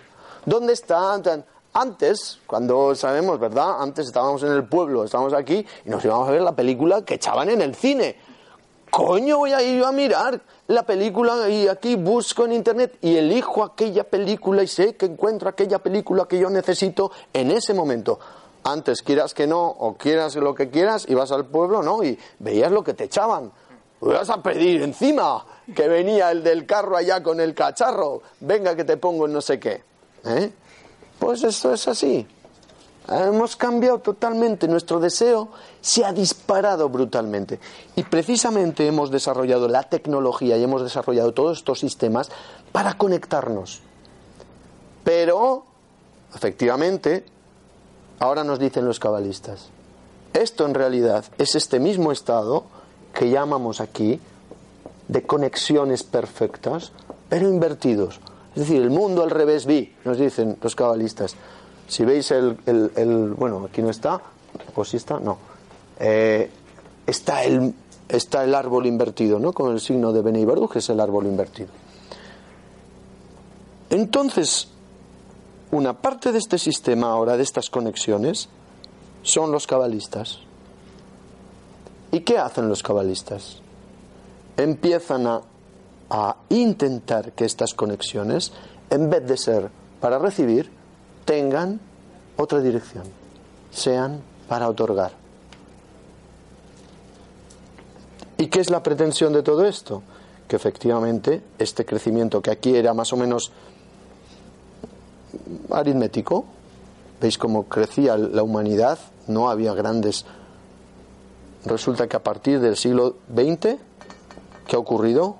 S1: ¿Dónde están? Antes, cuando sabemos, ¿verdad? Antes estábamos en el pueblo, estábamos aquí y nos íbamos a ver la película que echaban en el cine. Coño, voy a ir a mirar la película y aquí busco en internet y elijo aquella película y sé que encuentro aquella película que yo necesito en ese momento antes quieras que no, o quieras lo que quieras, ibas al pueblo, ¿no? Y veías lo que te echaban. Ibas a pedir encima que venía el del carro allá con el cacharro, venga que te pongo en no sé qué. ¿Eh? Pues esto es así. Hemos cambiado totalmente, nuestro deseo se ha disparado brutalmente. Y precisamente hemos desarrollado la tecnología y hemos desarrollado todos estos sistemas para conectarnos. Pero, efectivamente, Ahora nos dicen los cabalistas, esto en realidad es este mismo estado que llamamos aquí de conexiones perfectas, pero invertidos. Es decir, el mundo al revés vi, nos dicen los cabalistas. Si veis el, bueno, aquí no está, o si está, no. Eh, está, el, está el árbol invertido, ¿no? Con el signo de Bene que es el árbol invertido. Entonces, una parte de este sistema ahora, de estas conexiones, son los cabalistas. ¿Y qué hacen los cabalistas? Empiezan a, a intentar que estas conexiones, en vez de ser para recibir, tengan otra dirección, sean para otorgar. ¿Y qué es la pretensión de todo esto? Que efectivamente este crecimiento que aquí era más o menos aritmético, veis cómo crecía la humanidad, no había grandes... Resulta que a partir del siglo XX, ¿qué ha ocurrido?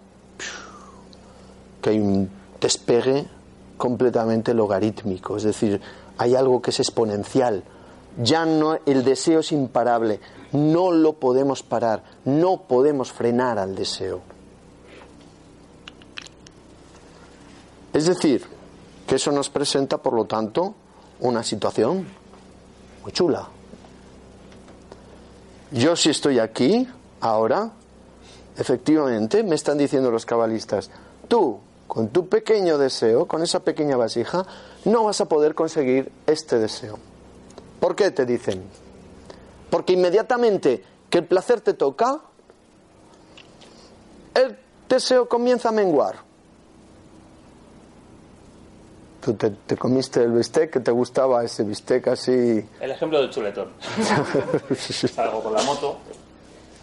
S1: Que hay un despegue completamente logarítmico, es decir, hay algo que es exponencial. Ya no el deseo es imparable, no lo podemos parar, no podemos frenar al deseo. Es decir, que eso nos presenta, por lo tanto, una situación muy chula. Yo si estoy aquí, ahora, efectivamente, me están diciendo los cabalistas, tú, con tu pequeño deseo, con esa pequeña vasija, no vas a poder conseguir este deseo. ¿Por qué te dicen? Porque inmediatamente que el placer te toca, el deseo comienza a menguar. Tú te, comiste el bistec, que te gustaba ese bistec así.
S2: El ejemplo del chuletón. *laughs* Salgo con la moto,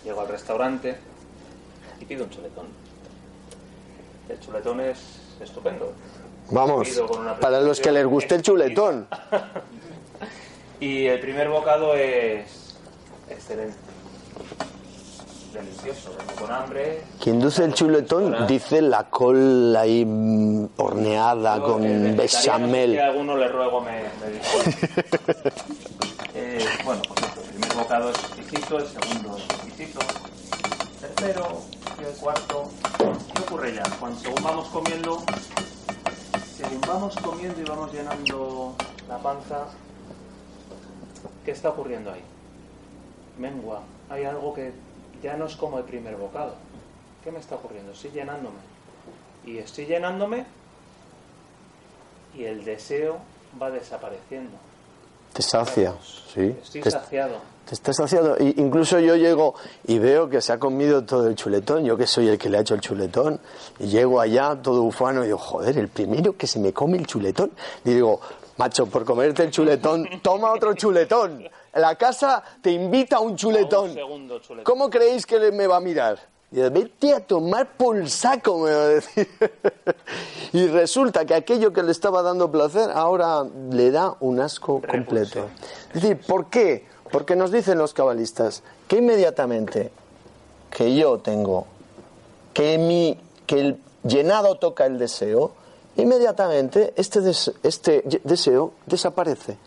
S2: llego al restaurante y pido un chuletón. El chuletón es estupendo.
S1: Vamos, para los que les guste el chuletón. *laughs*
S2: y el primer bocado es excelente. Delicioso, con hambre.
S1: Quien dice el chuletón dice la cola ahí mm, horneada con bechamel.
S2: Que a alguno le ruego me, me *laughs* eh, bueno, pues el primer bocado es exquisito, el segundo es exquisito, el tercero y el cuarto. ¿Qué ocurre ya? Cuando según vamos comiendo, según vamos comiendo y vamos llenando la panza, ¿qué está ocurriendo ahí? Mengua, hay algo que ya no es como el primer bocado. ¿Qué me está ocurriendo? Estoy llenándome. Y estoy llenándome y el deseo va desapareciendo.
S1: Te sacia, sí.
S2: Estoy saciado.
S1: Te estás saciado. incluso yo llego y veo que se ha comido todo el chuletón. Yo que soy el que le ha hecho el chuletón. Y llego allá todo ufano y digo, joder, el primero que se me come el chuletón. Y digo, macho, por comerte el chuletón, toma otro chuletón. La casa te invita a un chuletón. ¿Cómo creéis que me va a mirar? Y dice, vete a tomar por saco, me va a decir. *laughs* y resulta que aquello que le estaba dando placer ahora le da un asco completo. Es decir, ¿por qué? Porque nos dicen los cabalistas que inmediatamente que yo tengo, que, mi, que el llenado toca el deseo, inmediatamente este, este deseo desaparece,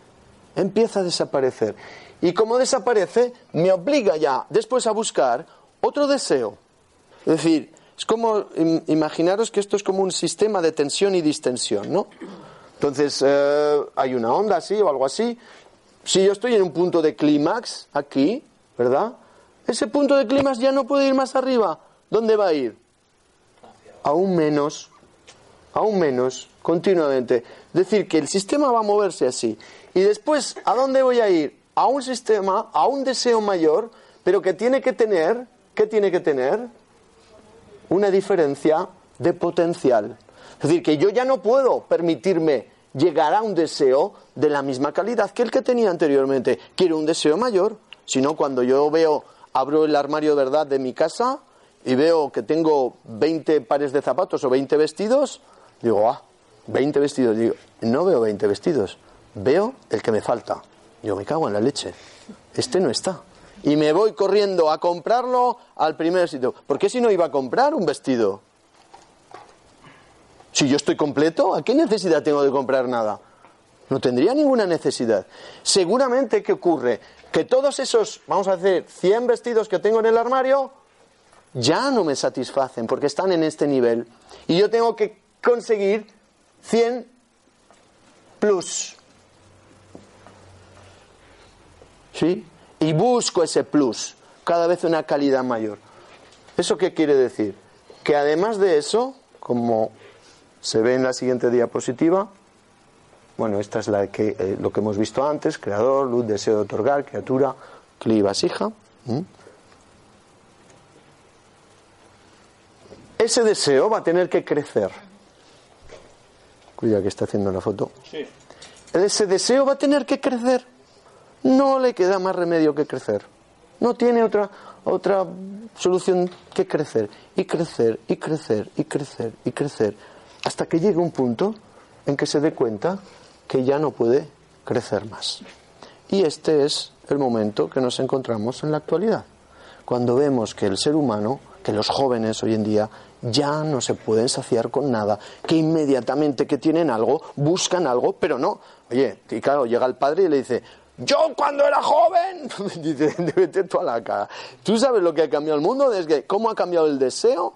S1: empieza a desaparecer. Y como desaparece, me obliga ya después a buscar otro deseo. Es decir, es como, imaginaros que esto es como un sistema de tensión y distensión, ¿no? Entonces, eh, hay una onda así o algo así. Si yo estoy en un punto de clímax, aquí, ¿verdad? Ese punto de clímax ya no puede ir más arriba. ¿Dónde va a ir? Aún menos aún menos, continuamente. Es decir, que el sistema va a moverse así. Y después, ¿a dónde voy a ir? A un sistema, a un deseo mayor, pero que tiene que tener, ¿qué tiene que tener? Una diferencia de potencial. Es decir, que yo ya no puedo permitirme llegar a un deseo de la misma calidad que el que tenía anteriormente. Quiero un deseo mayor. Si no, cuando yo veo, abro el armario de verdad de mi casa y veo que tengo 20 pares de zapatos o 20 vestidos, Digo, ah, 20 vestidos. Digo, no veo 20 vestidos, veo el que me falta. Digo, me cago en la leche. Este no está. Y me voy corriendo a comprarlo al primer sitio. ¿Por qué si no iba a comprar un vestido? Si yo estoy completo, ¿a qué necesidad tengo de comprar nada? No tendría ninguna necesidad. Seguramente, ¿qué ocurre? Que todos esos, vamos a decir, 100 vestidos que tengo en el armario, ya no me satisfacen porque están en este nivel. Y yo tengo que conseguir 100 plus. ¿Sí? Y busco ese plus, cada vez una calidad mayor. ¿Eso qué quiere decir? Que además de eso, como se ve en la siguiente diapositiva, Bueno, esta es la que, eh, lo que hemos visto antes, creador, luz, deseo de otorgar, criatura, cli, vasija. ¿Mm? Ese deseo va a tener que crecer. Cuida que está haciendo la foto.
S2: Sí.
S1: Ese deseo va a tener que crecer. No le queda más remedio que crecer. No tiene otra, otra solución que crecer. Y crecer, y crecer, y crecer, y crecer. Hasta que llegue un punto en que se dé cuenta que ya no puede crecer más. Y este es el momento que nos encontramos en la actualidad. Cuando vemos que el ser humano, que los jóvenes hoy en día ya no se pueden saciar con nada, que inmediatamente que tienen algo, buscan algo, pero no. Oye, y claro, llega el padre y le dice, yo cuando era joven, *laughs* dice, vete tú a la cara. ¿Tú sabes lo que ha cambiado el mundo? Desde cómo ha cambiado el deseo.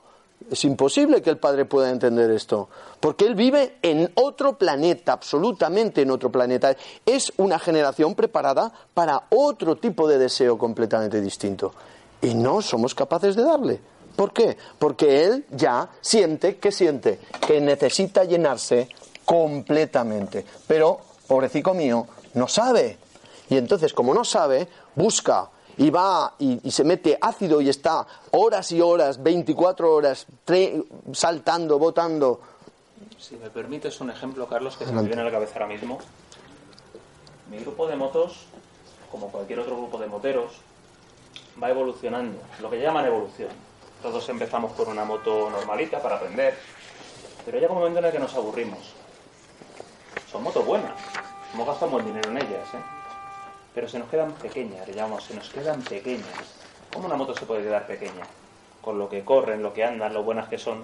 S1: Es imposible que el padre pueda entender esto, porque él vive en otro planeta, absolutamente en otro planeta. Es una generación preparada para otro tipo de deseo completamente distinto. Y no somos capaces de darle. ¿Por qué? Porque él ya siente, ¿qué siente? Que necesita llenarse completamente. Pero, pobrecito mío, no sabe. Y entonces, como no sabe, busca y va y, se mete ácido y está horas y horas, 24 horas, saltando, botando.
S2: Si me permites un ejemplo, Carlos, que se me viene a la cabeza ahora mismo. Mi grupo de motos, como cualquier otro grupo de moteros, va evolucionando, lo que llaman evolución. Todos empezamos con una moto normalita para aprender, pero llega un momento en el que nos aburrimos. Son motos buenas, hemos gastado buen dinero en ellas, ¿eh? Pero se nos quedan pequeñas, llamamos, se nos quedan pequeñas. ¿Cómo una moto se puede quedar pequeña? Con lo que corren, lo que andan, lo buenas que son.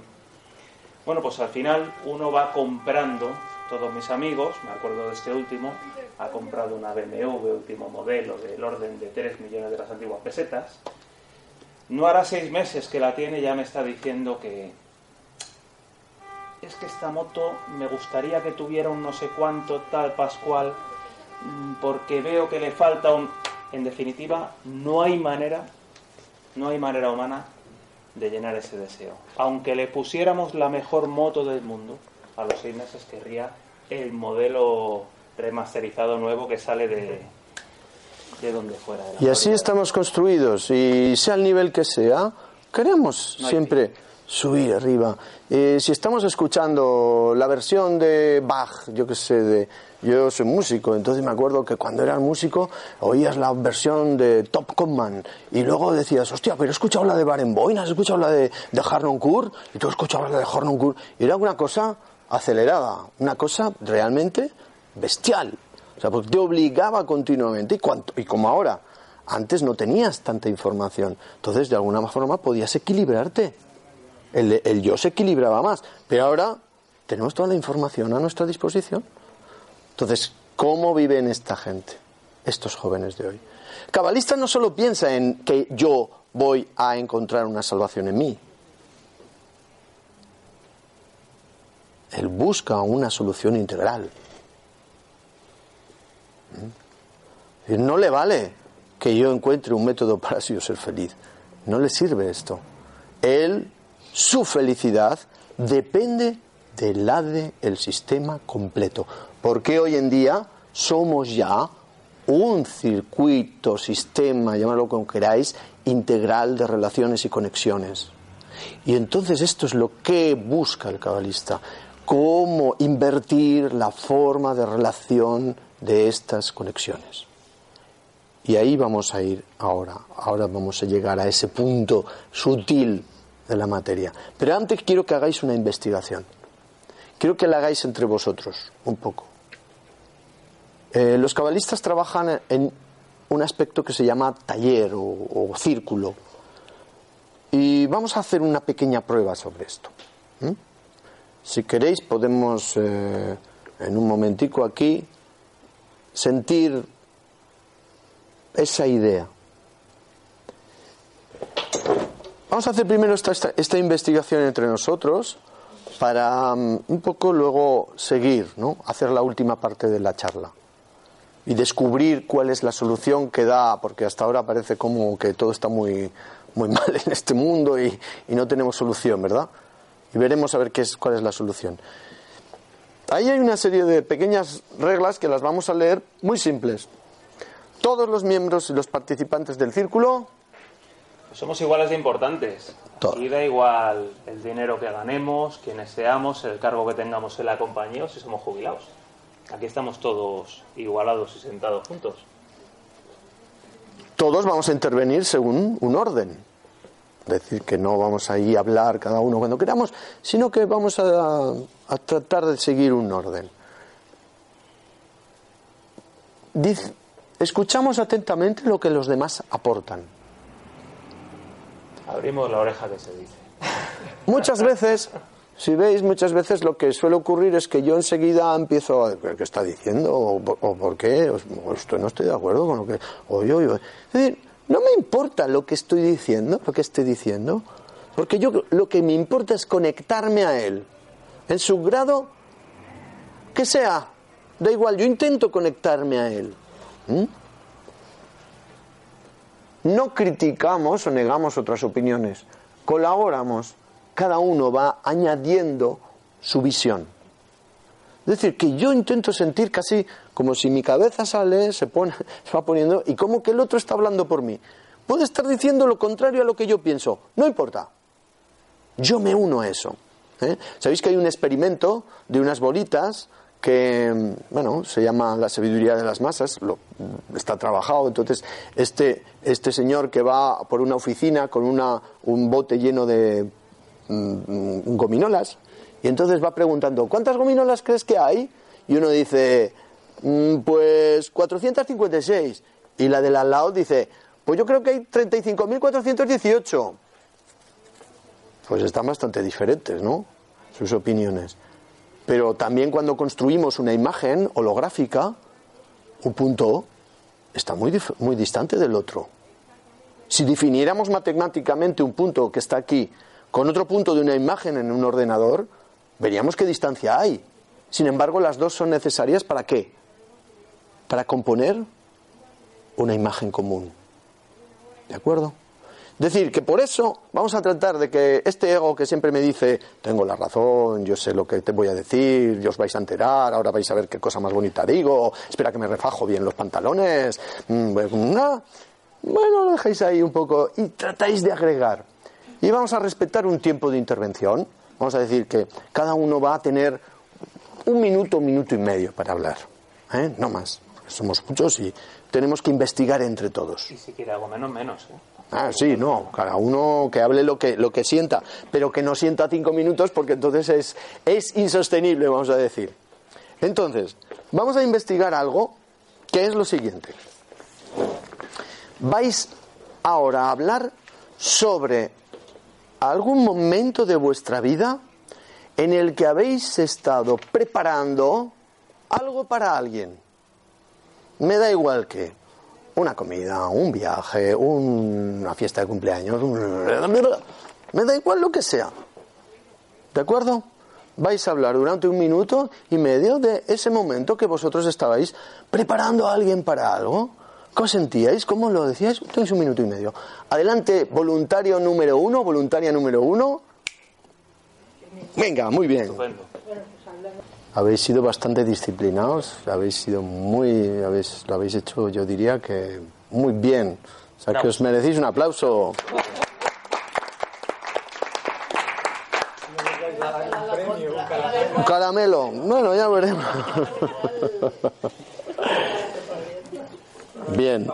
S2: Bueno, pues al final uno va comprando, todos mis amigos, me acuerdo de este último, ha comprado una BMW último modelo del orden de 3 millones de las antiguas pesetas. No hará seis meses que la tiene, ya me está diciendo que es que esta moto me gustaría que tuviera un no sé cuánto tal Pascual porque veo que le falta un... En definitiva, no hay manera, no hay manera humana de llenar ese deseo. Aunque le pusiéramos la mejor moto del mundo, a los seis meses querría el modelo remasterizado nuevo que sale de, de donde fuera.
S1: y así estamos construidos, y sea el nivel que sea, queremos siempre subir arriba. Eh, si estamos escuchando la versión de Bach, yo que sé, de, yo soy músico, entonces me acuerdo que cuando eras músico oías la versión de Top Conman y luego decías, hostia, pero he escuchado la de Barenboim, has escuchado la de, de Harnoncourt y tú has escuchado la de Harnoncourt. Y era una cosa acelerada, una cosa realmente bestial. O sea, porque te obligaba continuamente. ¿Y, cuánto? y como ahora, antes no tenías tanta información. Entonces, de alguna forma, podías equilibrarte. El, el yo se equilibraba más. Pero ahora tenemos toda la información a nuestra disposición. Entonces, ¿cómo viven esta gente, estos jóvenes de hoy? Cabalista no solo piensa en que yo voy a encontrar una salvación en mí. Él busca una solución integral. ¿Mm? No le vale que yo encuentre un método *laughs* para yo ser feliz. No le sirve esto. Él, su felicidad depende del la el sistema completo. Porque hoy en día somos ya un circuito, sistema, llamadlo como queráis, integral de relaciones y conexiones. Y entonces esto es lo que busca el cabalista, cómo invertir la forma de relación de estas conexiones. Y ahí vamos a ir ahora, ahora vamos a llegar a ese punto sutil de la materia. Pero antes quiero que hagáis una investigación. Quiero que la hagáis entre vosotros un poco. Eh, los cabalistas trabajan en un aspecto que se llama taller o, círculo. Y vamos a hacer una pequeña prueba sobre esto. Si queréis podemos eh, en un momentico aquí sentir esa idea. Vamos a hacer primero esta investigación entre nosotros para mm, un poco luego seguir, ¿no? hacer la última parte de la charla y descubrir cuál es la solución que da, porque hasta ahora parece como que todo está muy, muy *laughs* mal en este mundo y, no tenemos solución, ¿verdad? Y veremos a ver qué es, cuál es la solución. Ahí hay una serie de pequeñas reglas que las vamos a leer muy simples. Todos los miembros y los participantes del círculo
S2: Somos iguales de importantes. Aquí da igual el dinero que ganemos, quienes seamos, el cargo que tengamos en la compañía o si somos jubilados. Aquí estamos todos igualados y sentados juntos.
S1: todos vamos a intervenir según un orden. Es decir, que no vamos ahí a hablar cada uno cuando queramos, sino que vamos a, a tratar de seguir un orden. Escuchamos atentamente lo que los demás aportan.
S2: Abrimos la oreja que se dice.
S1: Muchas veces, si veis, muchas veces lo que suele ocurrir es que yo enseguida empiezo a ¿qué está diciendo? ¿O, por- qué? O, o estoy- no estoy de acuerdo con lo que... O yo, Es decir, no me importa lo que estoy diciendo, lo que estoy diciendo, porque yo lo que me importa es conectarme a él, en su grado que sea. Da igual, yo intento conectarme a él. No criticamos o negamos otras opiniones, colaboramos, cada uno va añadiendo su visión. Es decir, que yo intento sentir casi como si mi cabeza sale, se, pone, *laughs* va poniendo y como que el otro está hablando por mí. Puede estar diciendo lo contrario a lo que yo pienso, no importa. Yo me uno a eso. ¿eh? Sabéis que hay un experimento de unas bolitas que, bueno, se llama la sabiduría de las masas, está trabajado. Entonces, este, este señor que va por una oficina con una, un bote lleno de gominolas, y entonces va preguntando, ¿cuántas gominolas crees que hay? Y uno dice, "Mm, pues 456. Y la del al lado dice, pues yo creo que hay 35.418 pues están bastante diferentes, ¿no? Sus opiniones. Pero también cuando construimos una imagen holográfica, un punto está muy, muy distante del otro. Si definiéramos matemáticamente un punto que está aquí con otro punto de una imagen en un ordenador, veríamos qué distancia hay. Sin embargo, las dos son necesarias para qué? Para componer una imagen común. ¿De acuerdo? Decir que por eso vamos a tratar de que este ego que siempre me dice, tengo la razón, yo sé lo que te voy a decir, yo os vais a enterar, ahora vais a ver qué cosa más bonita digo, espera que me refajo bien los pantalones, mm, bueno, bueno, lo dejáis ahí un poco y tratáis de agregar. Y vamos a respetar un tiempo de intervención. Vamos a decir que cada uno va a tener un minuto, un minuto y medio para hablar. ¿eh? No más. Somos muchos y tenemos que investigar entre todos.
S2: Y si quiere algo menos, menos. ¿eh?
S1: Ah, sí, no, cada uno que hable lo que, lo que sienta, pero que no sienta cinco minutos porque entonces es, es insostenible, vamos a decir. Entonces, vamos a investigar algo que es lo siguiente. Vais ahora a hablar sobre algún momento de vuestra vida en el que habéis estado preparando algo para alguien. Me da igual que una comida, un viaje, un- una fiesta de cumpleaños, un- me da igual lo que sea. ¿De acuerdo? Vais a hablar durante un minuto y medio de ese momento que vosotros estabais preparando a alguien para algo. ¿Cómo sentíais? ¿Cómo lo decíais? Tenéis un minuto y medio. Adelante, voluntario número uno, voluntaria número uno. Venga, muy bien. Habéis sido bastante disciplinados, habéis sido muy, habéis, lo habéis hecho, yo diría que muy bien. O sea, que os merecéis un aplauso. Un caramelo. Bueno, ya veremos. *laughs* Bien.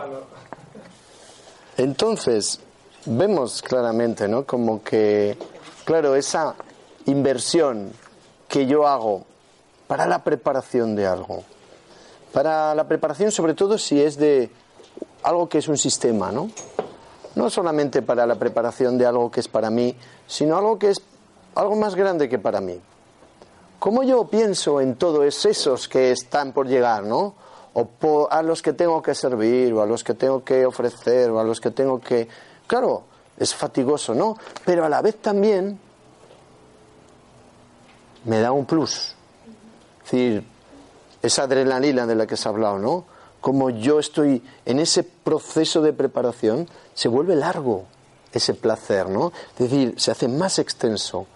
S1: Entonces, vemos claramente, ¿no? Como que, claro, esa inversión que yo hago para la preparación de algo, para la preparación sobre todo si es de algo que es un sistema, ¿no? No solamente para la preparación de algo que es para mí, sino algo que es algo más grande que para mí. ¿Cómo yo pienso en todos esos que están por llegar, ¿no? O a los que tengo que servir, o a los que tengo que ofrecer, o a los que tengo que... Claro, es fatigoso, ¿no? Pero a la vez también me da un plus. Es decir, esa adrenalina de la que se ha hablado, ¿no? Como yo estoy en ese proceso de preparación, se vuelve largo ese placer, ¿no? Es decir, se hace más extenso.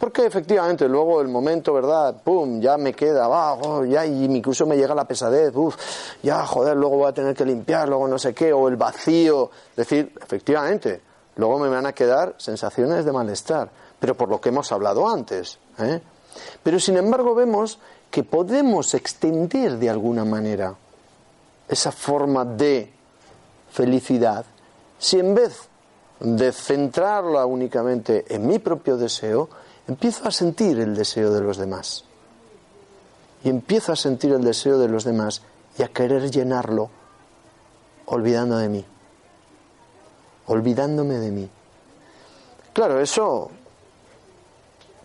S1: Porque efectivamente luego el momento, ¿verdad? Pum, ya me queda abajo, ya y incluso me llega la pesadez, uff, ya joder, luego voy a tener que limpiar, luego no sé qué, o el vacío. Es decir, efectivamente, luego me van a quedar sensaciones de malestar, pero por lo que hemos hablado antes. ¿eh? Pero sin embargo vemos que podemos extender de alguna manera esa forma de felicidad si en vez de centrarla únicamente en mi propio deseo, empiezo a sentir el deseo de los demás. Y empiezo a sentir el deseo de los demás y a querer llenarlo olvidando de mí. Olvidándome de mí. Claro, eso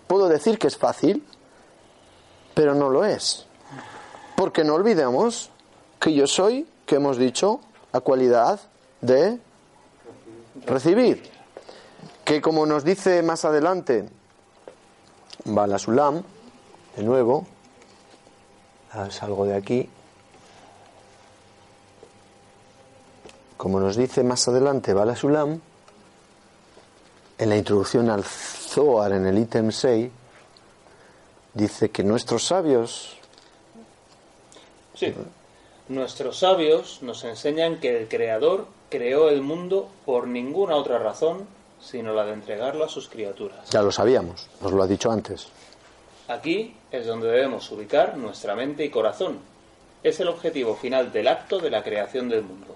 S1: puedo decir que es fácil, pero no lo es. Porque no olvidemos que yo soy, que hemos dicho, la cualidad de recibir. Que como nos dice más adelante Balasulam, de nuevo, salgo de aquí, como nos dice más adelante Balasulam, en la introducción al Zohar, en el ítem 6, dice que nuestros sabios.
S2: Sí. Nuestros sabios nos enseñan que el Creador creó el mundo por ninguna otra razón sino la de entregarlo a sus criaturas.
S1: Ya lo sabíamos, nos lo ha dicho antes.
S2: Aquí es donde debemos ubicar nuestra mente y corazón. Es el objetivo final del acto de la creación del mundo.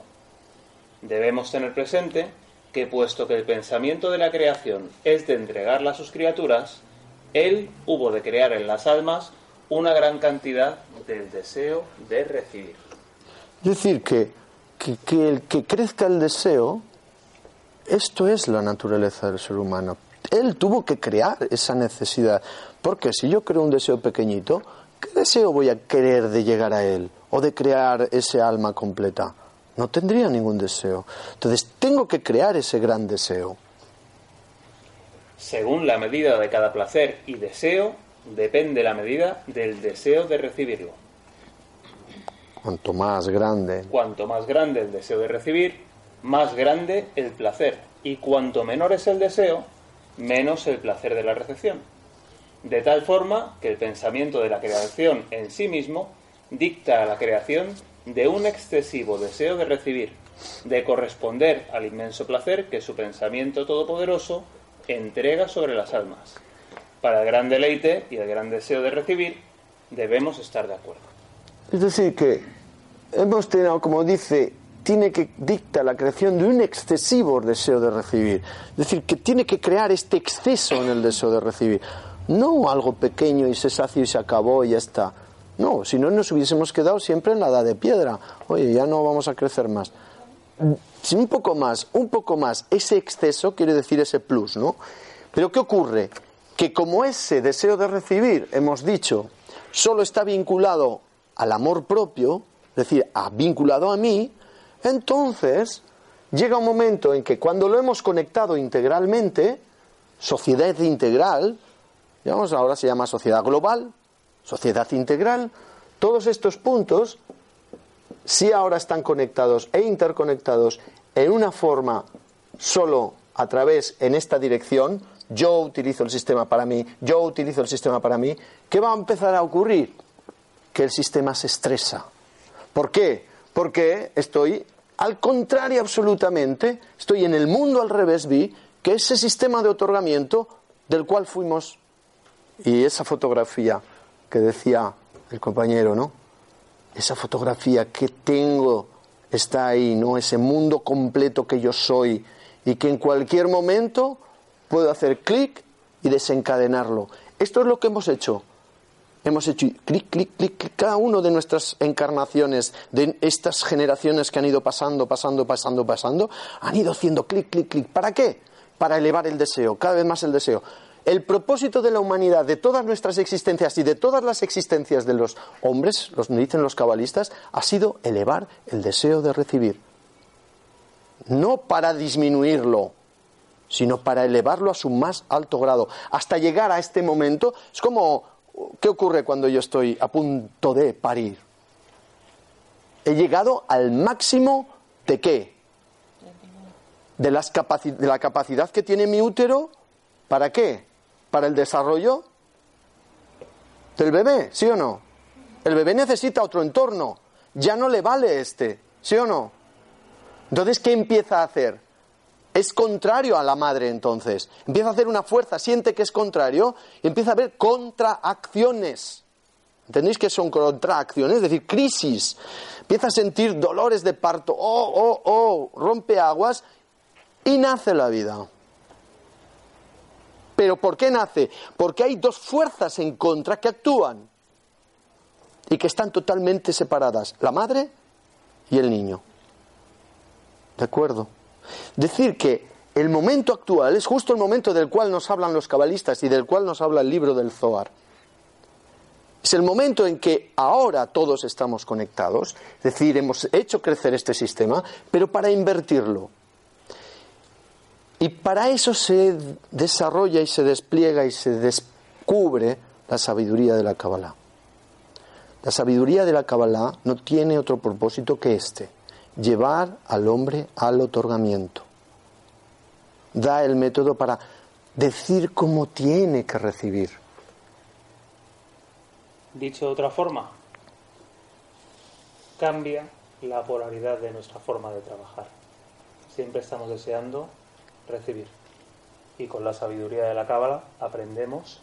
S2: Debemos tener presente que puesto que el pensamiento de la creación es de entregarla a sus criaturas, Él hubo de crear en las almas una gran cantidad del deseo de recibir.
S1: Es decir, que, que, el que crezca el deseo, esto es la naturaleza del ser humano. Él tuvo que crear esa necesidad. Porque si yo creo un deseo pequeñito, ¿qué deseo voy a querer de llegar a él? O de crear ese alma completa. No tendría ningún deseo. Entonces tengo que crear ese gran deseo.
S2: Según la medida de cada placer y deseo, depende la medida del deseo de recibirlo.
S1: Cuanto más grande.
S2: Cuanto más grande el deseo de recibir, más grande el placer. Y cuanto menor es el deseo, menos el placer de la recepción. De tal forma que el pensamiento de la creación en sí mismo dicta a la creación de un excesivo deseo de recibir, de corresponder al inmenso placer que su pensamiento todopoderoso entrega sobre las almas. Para el gran deleite y el gran deseo de recibir, debemos estar de acuerdo.
S1: Es decir, que hemos tenido, como dice, tiene que dicta la creación de un excesivo deseo de recibir. Es decir, que tiene que crear este exceso en el deseo de recibir. No algo pequeño y se sació y se acabó y ya está. No, si no nos hubiésemos quedado siempre en la edad de piedra. Oye, ya no vamos a crecer más. Si un poco más, un poco más, ese exceso quiere decir ese plus, ¿no? Pero ¿qué ocurre? Que como ese deseo de recibir, hemos dicho, solo está vinculado al amor propio, es decir, vinculado a mí, entonces llega un momento en que cuando lo hemos conectado integralmente, sociedad integral, digamos, ahora se llama sociedad global, sociedad integral, todos estos puntos sí ahora están conectados e interconectados en una forma solo a través en esta dirección, yo utilizo el sistema para mí, yo utilizo el sistema para mí, ¿qué va a empezar a ocurrir? Que el sistema se estresa. ¿Por qué? Porque estoy al contrario absolutamente, estoy en el mundo al revés, vi que ese sistema de otorgamiento del cual fuimos y esa fotografía que decía el compañero, ¿no? Esa fotografía que tengo está ahí, ¿no? Ese mundo completo que yo soy y que en cualquier momento puedo hacer clic y desencadenarlo. Esto es lo que hemos hecho. Hemos hecho clic, clic, clic, clic, cada uno de nuestras encarnaciones, de estas generaciones que han ido pasando, pasando, pasando, pasando, han ido haciendo clic, clic, clic. ¿Para qué? Para elevar el deseo, cada vez más el deseo. El propósito de la humanidad, de todas nuestras existencias y de todas las existencias de los hombres, los dicen los cabalistas, ha sido elevar el deseo de recibir. No para disminuirlo, sino para elevarlo a su más alto grado. Hasta llegar a este momento, es como, ¿qué ocurre cuando yo estoy a punto de parir? He llegado al máximo de qué? De, las de la capacidad que tiene mi útero, ¿para qué? para el desarrollo del bebé, ¿sí o no? El bebé necesita otro entorno, ya no le vale este, ¿sí o no? Entonces, ¿qué empieza a hacer? Es contrario a la madre entonces. Empieza a hacer una fuerza, siente que es contrario y empieza a ver contraacciones. ¿Entendéis que son contracciones? Es decir, crisis. Empieza a sentir dolores de parto. Oh, oh, oh, rompe aguas y nace la vida. ¿Pero por qué nace? Porque hay dos fuerzas en contra que actúan y que están totalmente separadas, la madre y el niño. ¿De acuerdo? Decir que el momento actual es justo el momento del cual nos hablan los cabalistas y del cual nos habla el libro del Zohar. Es el momento en que ahora todos estamos conectados, es decir, hemos hecho crecer este sistema, pero para invertirlo. Y para eso se desarrolla y se despliega y se descubre la sabiduría de la Kabbalah. La sabiduría de la Kabbalah no tiene otro propósito que este, llevar al hombre al otorgamiento. Da el método para decir cómo tiene que recibir.
S2: Dicho de otra forma, cambia la polaridad de nuestra forma de trabajar. Siempre estamos deseando recibir. Y con la sabiduría de la Cábala aprendemos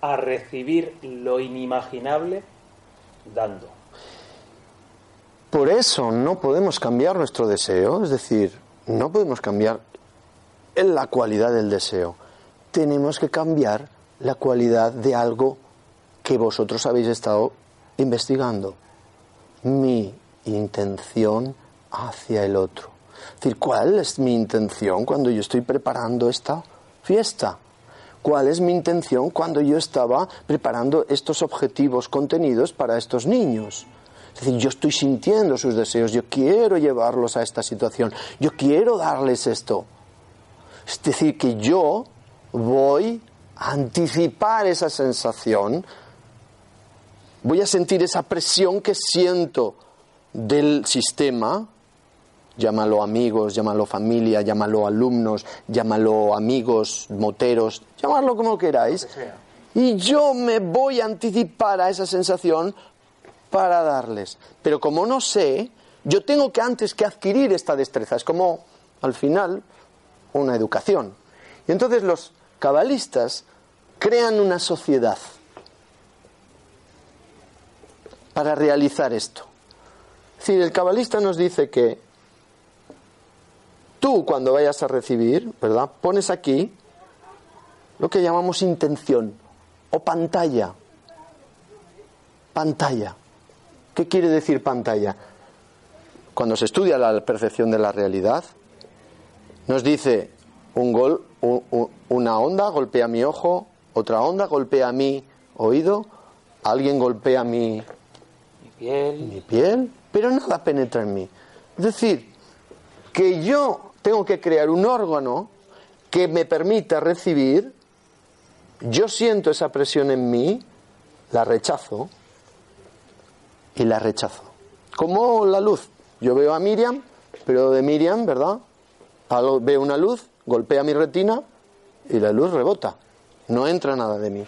S2: a recibir lo inimaginable dando.
S1: Por eso no podemos cambiar nuestro deseo, es decir, no podemos cambiar la cualidad del deseo. Tenemos que cambiar la cualidad de algo que vosotros habéis estado investigando. Mi intención hacia el otro. Es decir, ¿cuál es mi intención cuando yo estoy preparando esta fiesta? ¿Cuál es mi intención cuando yo estaba preparando estos objetivos contenidos para estos niños? Es decir, yo estoy sintiendo sus deseos, yo quiero llevarlos a esta situación, yo quiero darles esto. Es decir, que yo voy a anticipar esa sensación, voy a sentir esa presión que siento del sistema llámalo amigos, llámalo familia, llámalo alumnos, llámalo amigos, moteros, llamarlo como queráis. Y yo me voy a anticipar a esa sensación para darles. Pero como no sé, yo tengo que antes que adquirir esta destreza. Es como, al final, una educación. Y entonces los cabalistas crean una sociedad para realizar esto. Es decir, el cabalista nos dice que tú cuando vayas a recibir, ¿verdad? Pones aquí lo que llamamos intención o pantalla. Pantalla. ¿Qué quiere decir pantalla? Cuando se estudia la percepción de la realidad, nos dice un gol, una onda golpea mi ojo, otra onda golpea mi oído, alguien golpea mi,
S2: Mi piel.
S1: mi piel, pero nada penetra en mí. Es decir, que yo tengo que crear un órgano que me permita recibir, yo siento esa presión en mí, la rechazo y la rechazo. Como la luz. Yo veo a Miriam, pero de Miriam, ¿verdad? Veo una luz, golpea mi retina y la luz rebota. No entra nada de mí.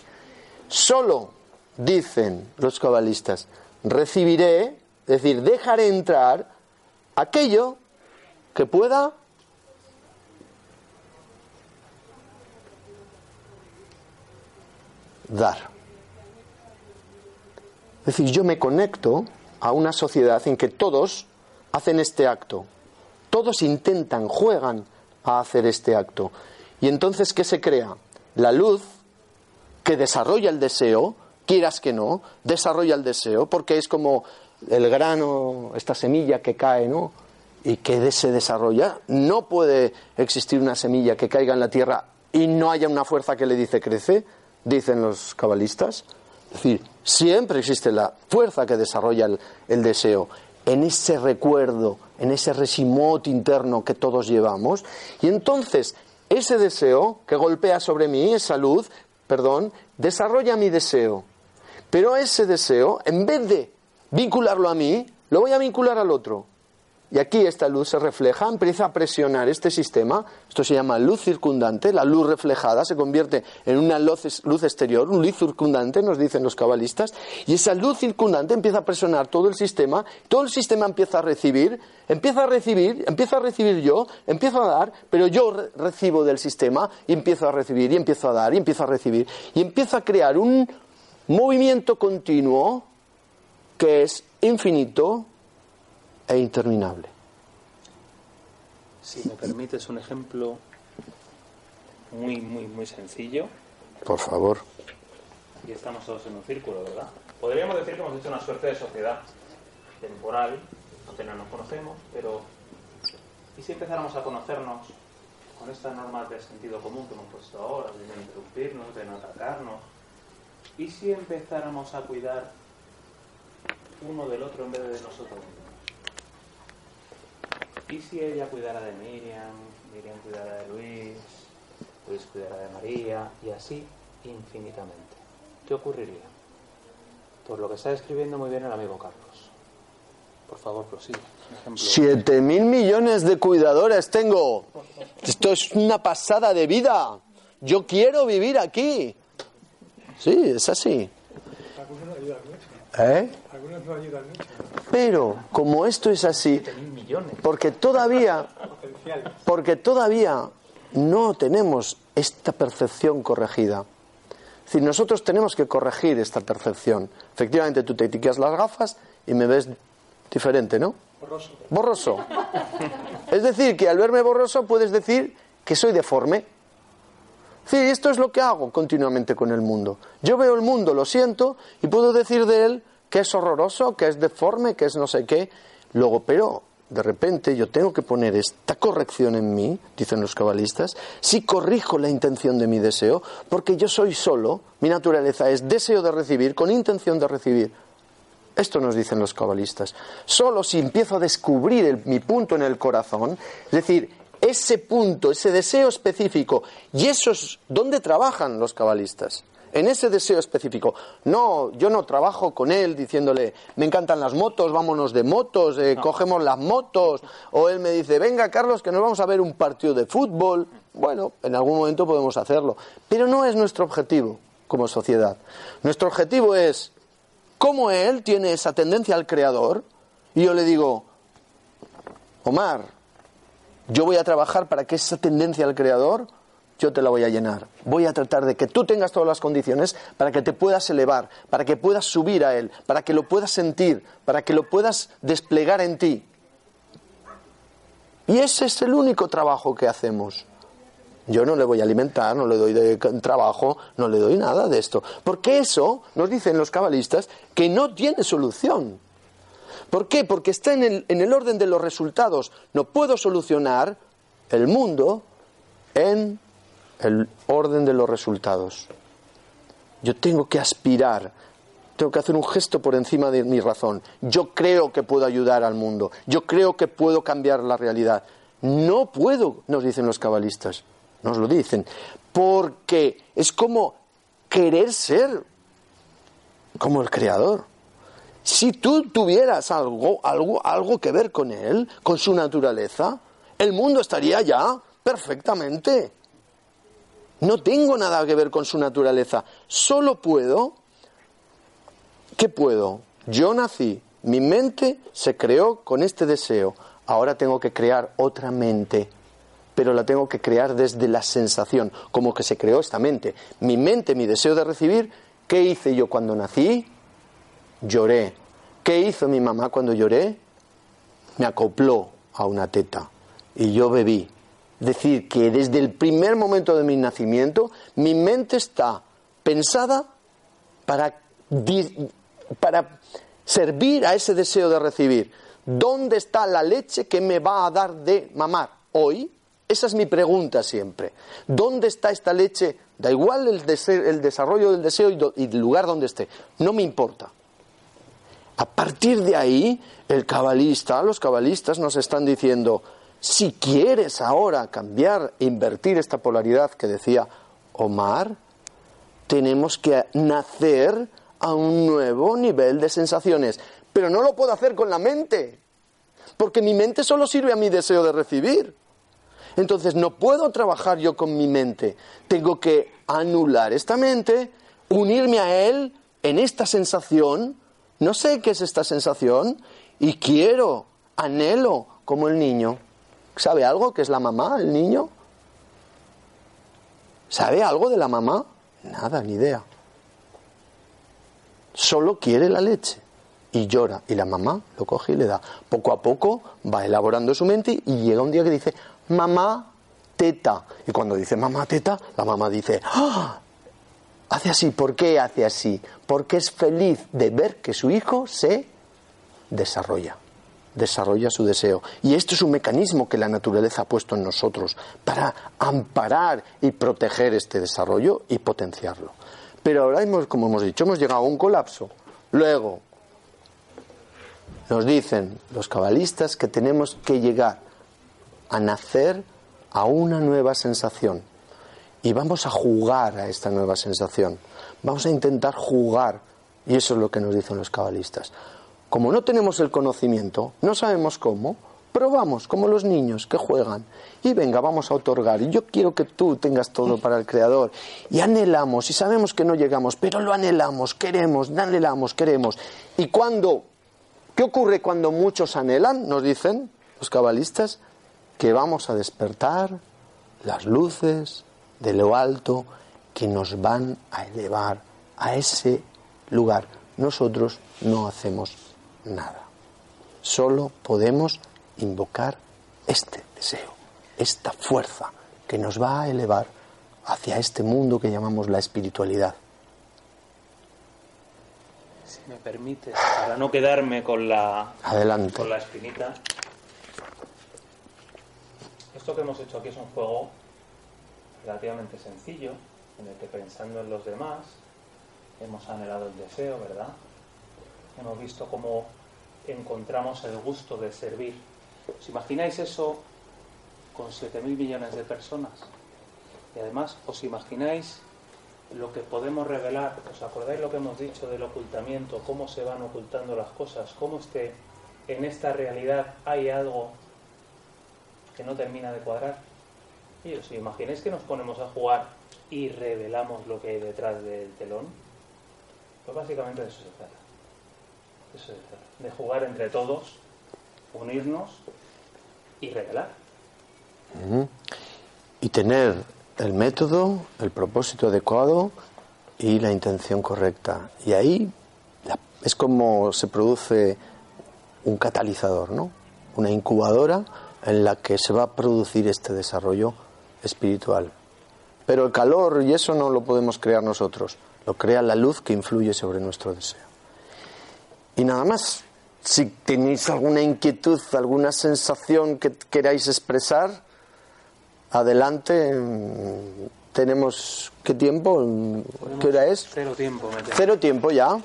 S1: Solo, dicen los cabalistas, recibiré, es decir, dejaré entrar aquello que pueda dar. Es decir, yo me conecto a una sociedad en que todos hacen este acto. Todos intentan, juegan a hacer este acto. Y entonces, ¿qué se crea? La luz que desarrolla el deseo, quieras que no, desarrolla el deseo, porque es como el grano, esta semilla que cae, ¿no? Y que se desarrolla. No puede existir una semilla que caiga en la tierra y no haya una fuerza que le dice crece, dicen los cabalistas. Es decir, siempre existe la fuerza que desarrolla el, deseo en ese recuerdo, en ese resimote interno que todos llevamos. Y entonces, ese deseo que golpea sobre mí, esa luz, perdón, desarrolla mi deseo. Pero ese deseo, en vez de vincularlo a mí, lo voy a vincular al otro. Y aquí esta luz se refleja, empieza a presionar este sistema, esto se llama luz circundante, la luz reflejada se convierte en una luz, luz exterior, un luz circundante, nos dicen los cabalistas, y esa luz circundante empieza a presionar todo el sistema, todo el sistema empieza a recibir, empieza a recibir, empieza a recibir yo, empiezo a dar, pero yo re- recibo del sistema y empiezo a recibir, y empiezo a dar, y empiezo a recibir, y empiezo a crear un movimiento continuo que es infinito e interminable.
S2: Si me permites un ejemplo muy, muy, muy sencillo,
S1: Por favor.
S2: y estamos todos en un círculo, ¿verdad? Podríamos decir que hemos hecho una suerte de sociedad temporal, apenas nos conocemos, pero ¿y si empezáramos a conocernos con estas normas de sentido común que hemos puesto ahora, de no interrumpirnos, de no atacarnos? ¿Y si empezáramos a cuidar uno del otro en vez de de nosotros mismos? ¿Y si ella cuidara de Miriam, Miriam cuidara de Luis, Luis cuidara de María, y así infinitamente? ¿Qué ocurriría? Por lo que está describiendo muy bien el amigo Carlos. Por favor, prosigue. Ejemplo.
S1: Siete mil millones de cuidadores tengo. Esto es una pasada de vida. Yo quiero vivir aquí. Sí, es así.
S3: Algunos no ayudan mucho.
S1: ¿Eh?
S3: Algunos no ayudan mucho.
S1: Pero como esto es así,
S2: millones.
S1: porque todavía, porque todavía no tenemos esta percepción corregida. Es decir, nosotros tenemos que corregir esta percepción. Efectivamente, tú te quitas las gafas y me ves diferente, ¿no?
S3: Borroso.
S1: Borroso. Es decir, que al verme borroso puedes decir que soy deforme. Sí, esto es lo que hago continuamente con el mundo. Yo veo el mundo, lo siento, y puedo decir de él que es horroroso, que es deforme, que es no sé qué. Luego, pero de repente yo tengo que poner esta corrección en mí, dicen los cabalistas, si corrijo la intención de mi deseo, porque yo soy solo, mi naturaleza es deseo de recibir con intención de recibir. Esto nos dicen los cabalistas. Solo si empiezo a descubrir mi punto en el corazón, es decir, ese punto, ese deseo específico, y eso es donde trabajan los cabalistas, en ese deseo específico. No, yo no trabajo con él diciéndole, me encantan las motos, vámonos de motos, eh, cogemos las motos, o él me dice, venga Carlos, que nos vamos a ver un partido de fútbol. Bueno, en algún momento podemos hacerlo, pero no es nuestro objetivo como sociedad. Nuestro objetivo es cómo él tiene esa tendencia al creador y yo le digo, Omar, yo voy a trabajar para que esa tendencia al creador yo te la voy a llenar. Voy a tratar de que tú tengas todas las condiciones para que te puedas elevar, para que puedas subir a él, para que lo puedas sentir, para que lo puedas desplegar en ti. Y ese es el único trabajo que hacemos. Yo no le voy a alimentar, no le doy trabajo, no le doy nada de esto. Porque eso, nos dicen los cabalistas, que no tiene solución. ¿Por qué? Porque está en el, en el orden de los resultados. No puedo solucionar el mundo en el orden de los resultados. Yo tengo que aspirar, tengo que hacer un gesto por encima de mi razón. Yo creo que puedo ayudar al mundo, yo creo que puedo cambiar la realidad. No puedo, nos dicen los cabalistas, nos lo dicen, porque es como querer ser como el creador. Si tú tuvieras algo, algo, algo que ver con él, con su naturaleza, el mundo estaría ya perfectamente. No tengo nada que ver con su naturaleza. Solo puedo. ¿Qué puedo? Yo nací, mi mente se creó con este deseo. Ahora tengo que crear otra mente, pero la tengo que crear desde la sensación, como que se creó esta mente. Mi mente, mi deseo de recibir, ¿qué hice yo cuando nací? Lloré. ¿Qué hizo mi mamá cuando lloré? Me acopló a una teta y yo bebí. Decir, que desde el primer momento de mi nacimiento, mi mente está pensada para, para servir a ese deseo de recibir. ¿Dónde está la leche que me va a dar de mamar hoy? Esa es mi pregunta siempre. ¿Dónde está esta leche? Da igual el, dese- el desarrollo del deseo y, y el lugar donde esté. No me importa. A partir de ahí, el cabalista, los cabalistas nos están diciendo, si quieres ahora cambiar e invertir esta polaridad que decía Omar, tenemos que nacer a un nuevo nivel de sensaciones. Pero no lo puedo hacer con la mente. porque mi mente solo sirve a mi deseo de recibir. Entonces no puedo trabajar yo con mi mente. Tengo que anular esta mente, unirme a él en esta sensación. No sé qué es esta sensación y quiero, anhelo como el niño. ¿Sabe algo que es la mamá, el niño? ¿Sabe algo de la mamá? Nada, ni idea. Solo quiere la leche y llora y la mamá lo coge y le da. Poco a poco va elaborando su mente y llega un día que dice, mamá, teta. Y cuando dice mamá, teta, la mamá dice, ¡Ah! hace así. ¿Por qué hace así? Porque es feliz de ver que su hijo se desarrolla desarrolla su deseo. Y esto es un mecanismo que la naturaleza ha puesto en nosotros para amparar y proteger este desarrollo y potenciarlo. Pero ahora, hemos, como hemos dicho, hemos llegado a un colapso. Luego, nos dicen los cabalistas que tenemos que llegar a nacer a una nueva sensación. Y vamos a jugar a esta nueva sensación. Vamos a intentar jugar. Y eso es lo que nos dicen los cabalistas. Como no tenemos el conocimiento, no sabemos cómo, probamos como los niños que juegan. Y venga, vamos a otorgar. Y yo quiero que tú tengas todo para el Creador. Y anhelamos, y sabemos que no llegamos, pero lo anhelamos, queremos, anhelamos, queremos. Y cuando, ¿qué ocurre cuando muchos anhelan? Nos dicen los cabalistas, que vamos a despertar las luces de lo alto que nos van a elevar a ese lugar. Nosotros no hacemos nada. Solo podemos invocar este deseo, esta fuerza que nos va a elevar hacia este mundo que llamamos la espiritualidad.
S2: Si me permite, para no quedarme con la,
S1: Adelante.
S2: con la espinita. Esto que hemos hecho aquí es un juego relativamente sencillo, en el que pensando en los demás, hemos anhelado el deseo, ¿verdad? Hemos visto cómo encontramos el gusto de servir. ¿Os imagináis eso con 7.000 millones de personas? Y además, ¿os imagináis lo que podemos revelar? ¿Os acordáis lo que hemos dicho del ocultamiento? ¿Cómo se van ocultando las cosas? ¿Cómo es que en esta realidad hay algo que no termina de cuadrar? ¿Y os imagináis que nos ponemos a jugar y revelamos lo que hay detrás del telón? Pues básicamente de eso se trata. Se trata. De jugar entre todos, unirnos y revelar.
S1: Ujú. Y tener el método, el propósito adecuado y la intención correcta. Y ahí es como se produce un catalizador, ¿no? Una incubadora en la que se va a producir este desarrollo espiritual. Pero el calor y eso no lo podemos crear nosotros, lo crea la luz que influye sobre nuestro deseo. Y nada más, si tenéis alguna inquietud, alguna sensación que queráis expresar, adelante. Tenemos, ¿qué tiempo? ¿Qué hora es?
S2: Cero tiempo.
S1: Cero tiempo ya.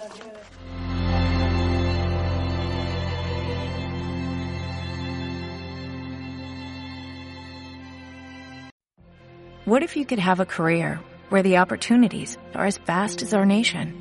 S6: What if you could have a career where the opportunities are as vast as our nation,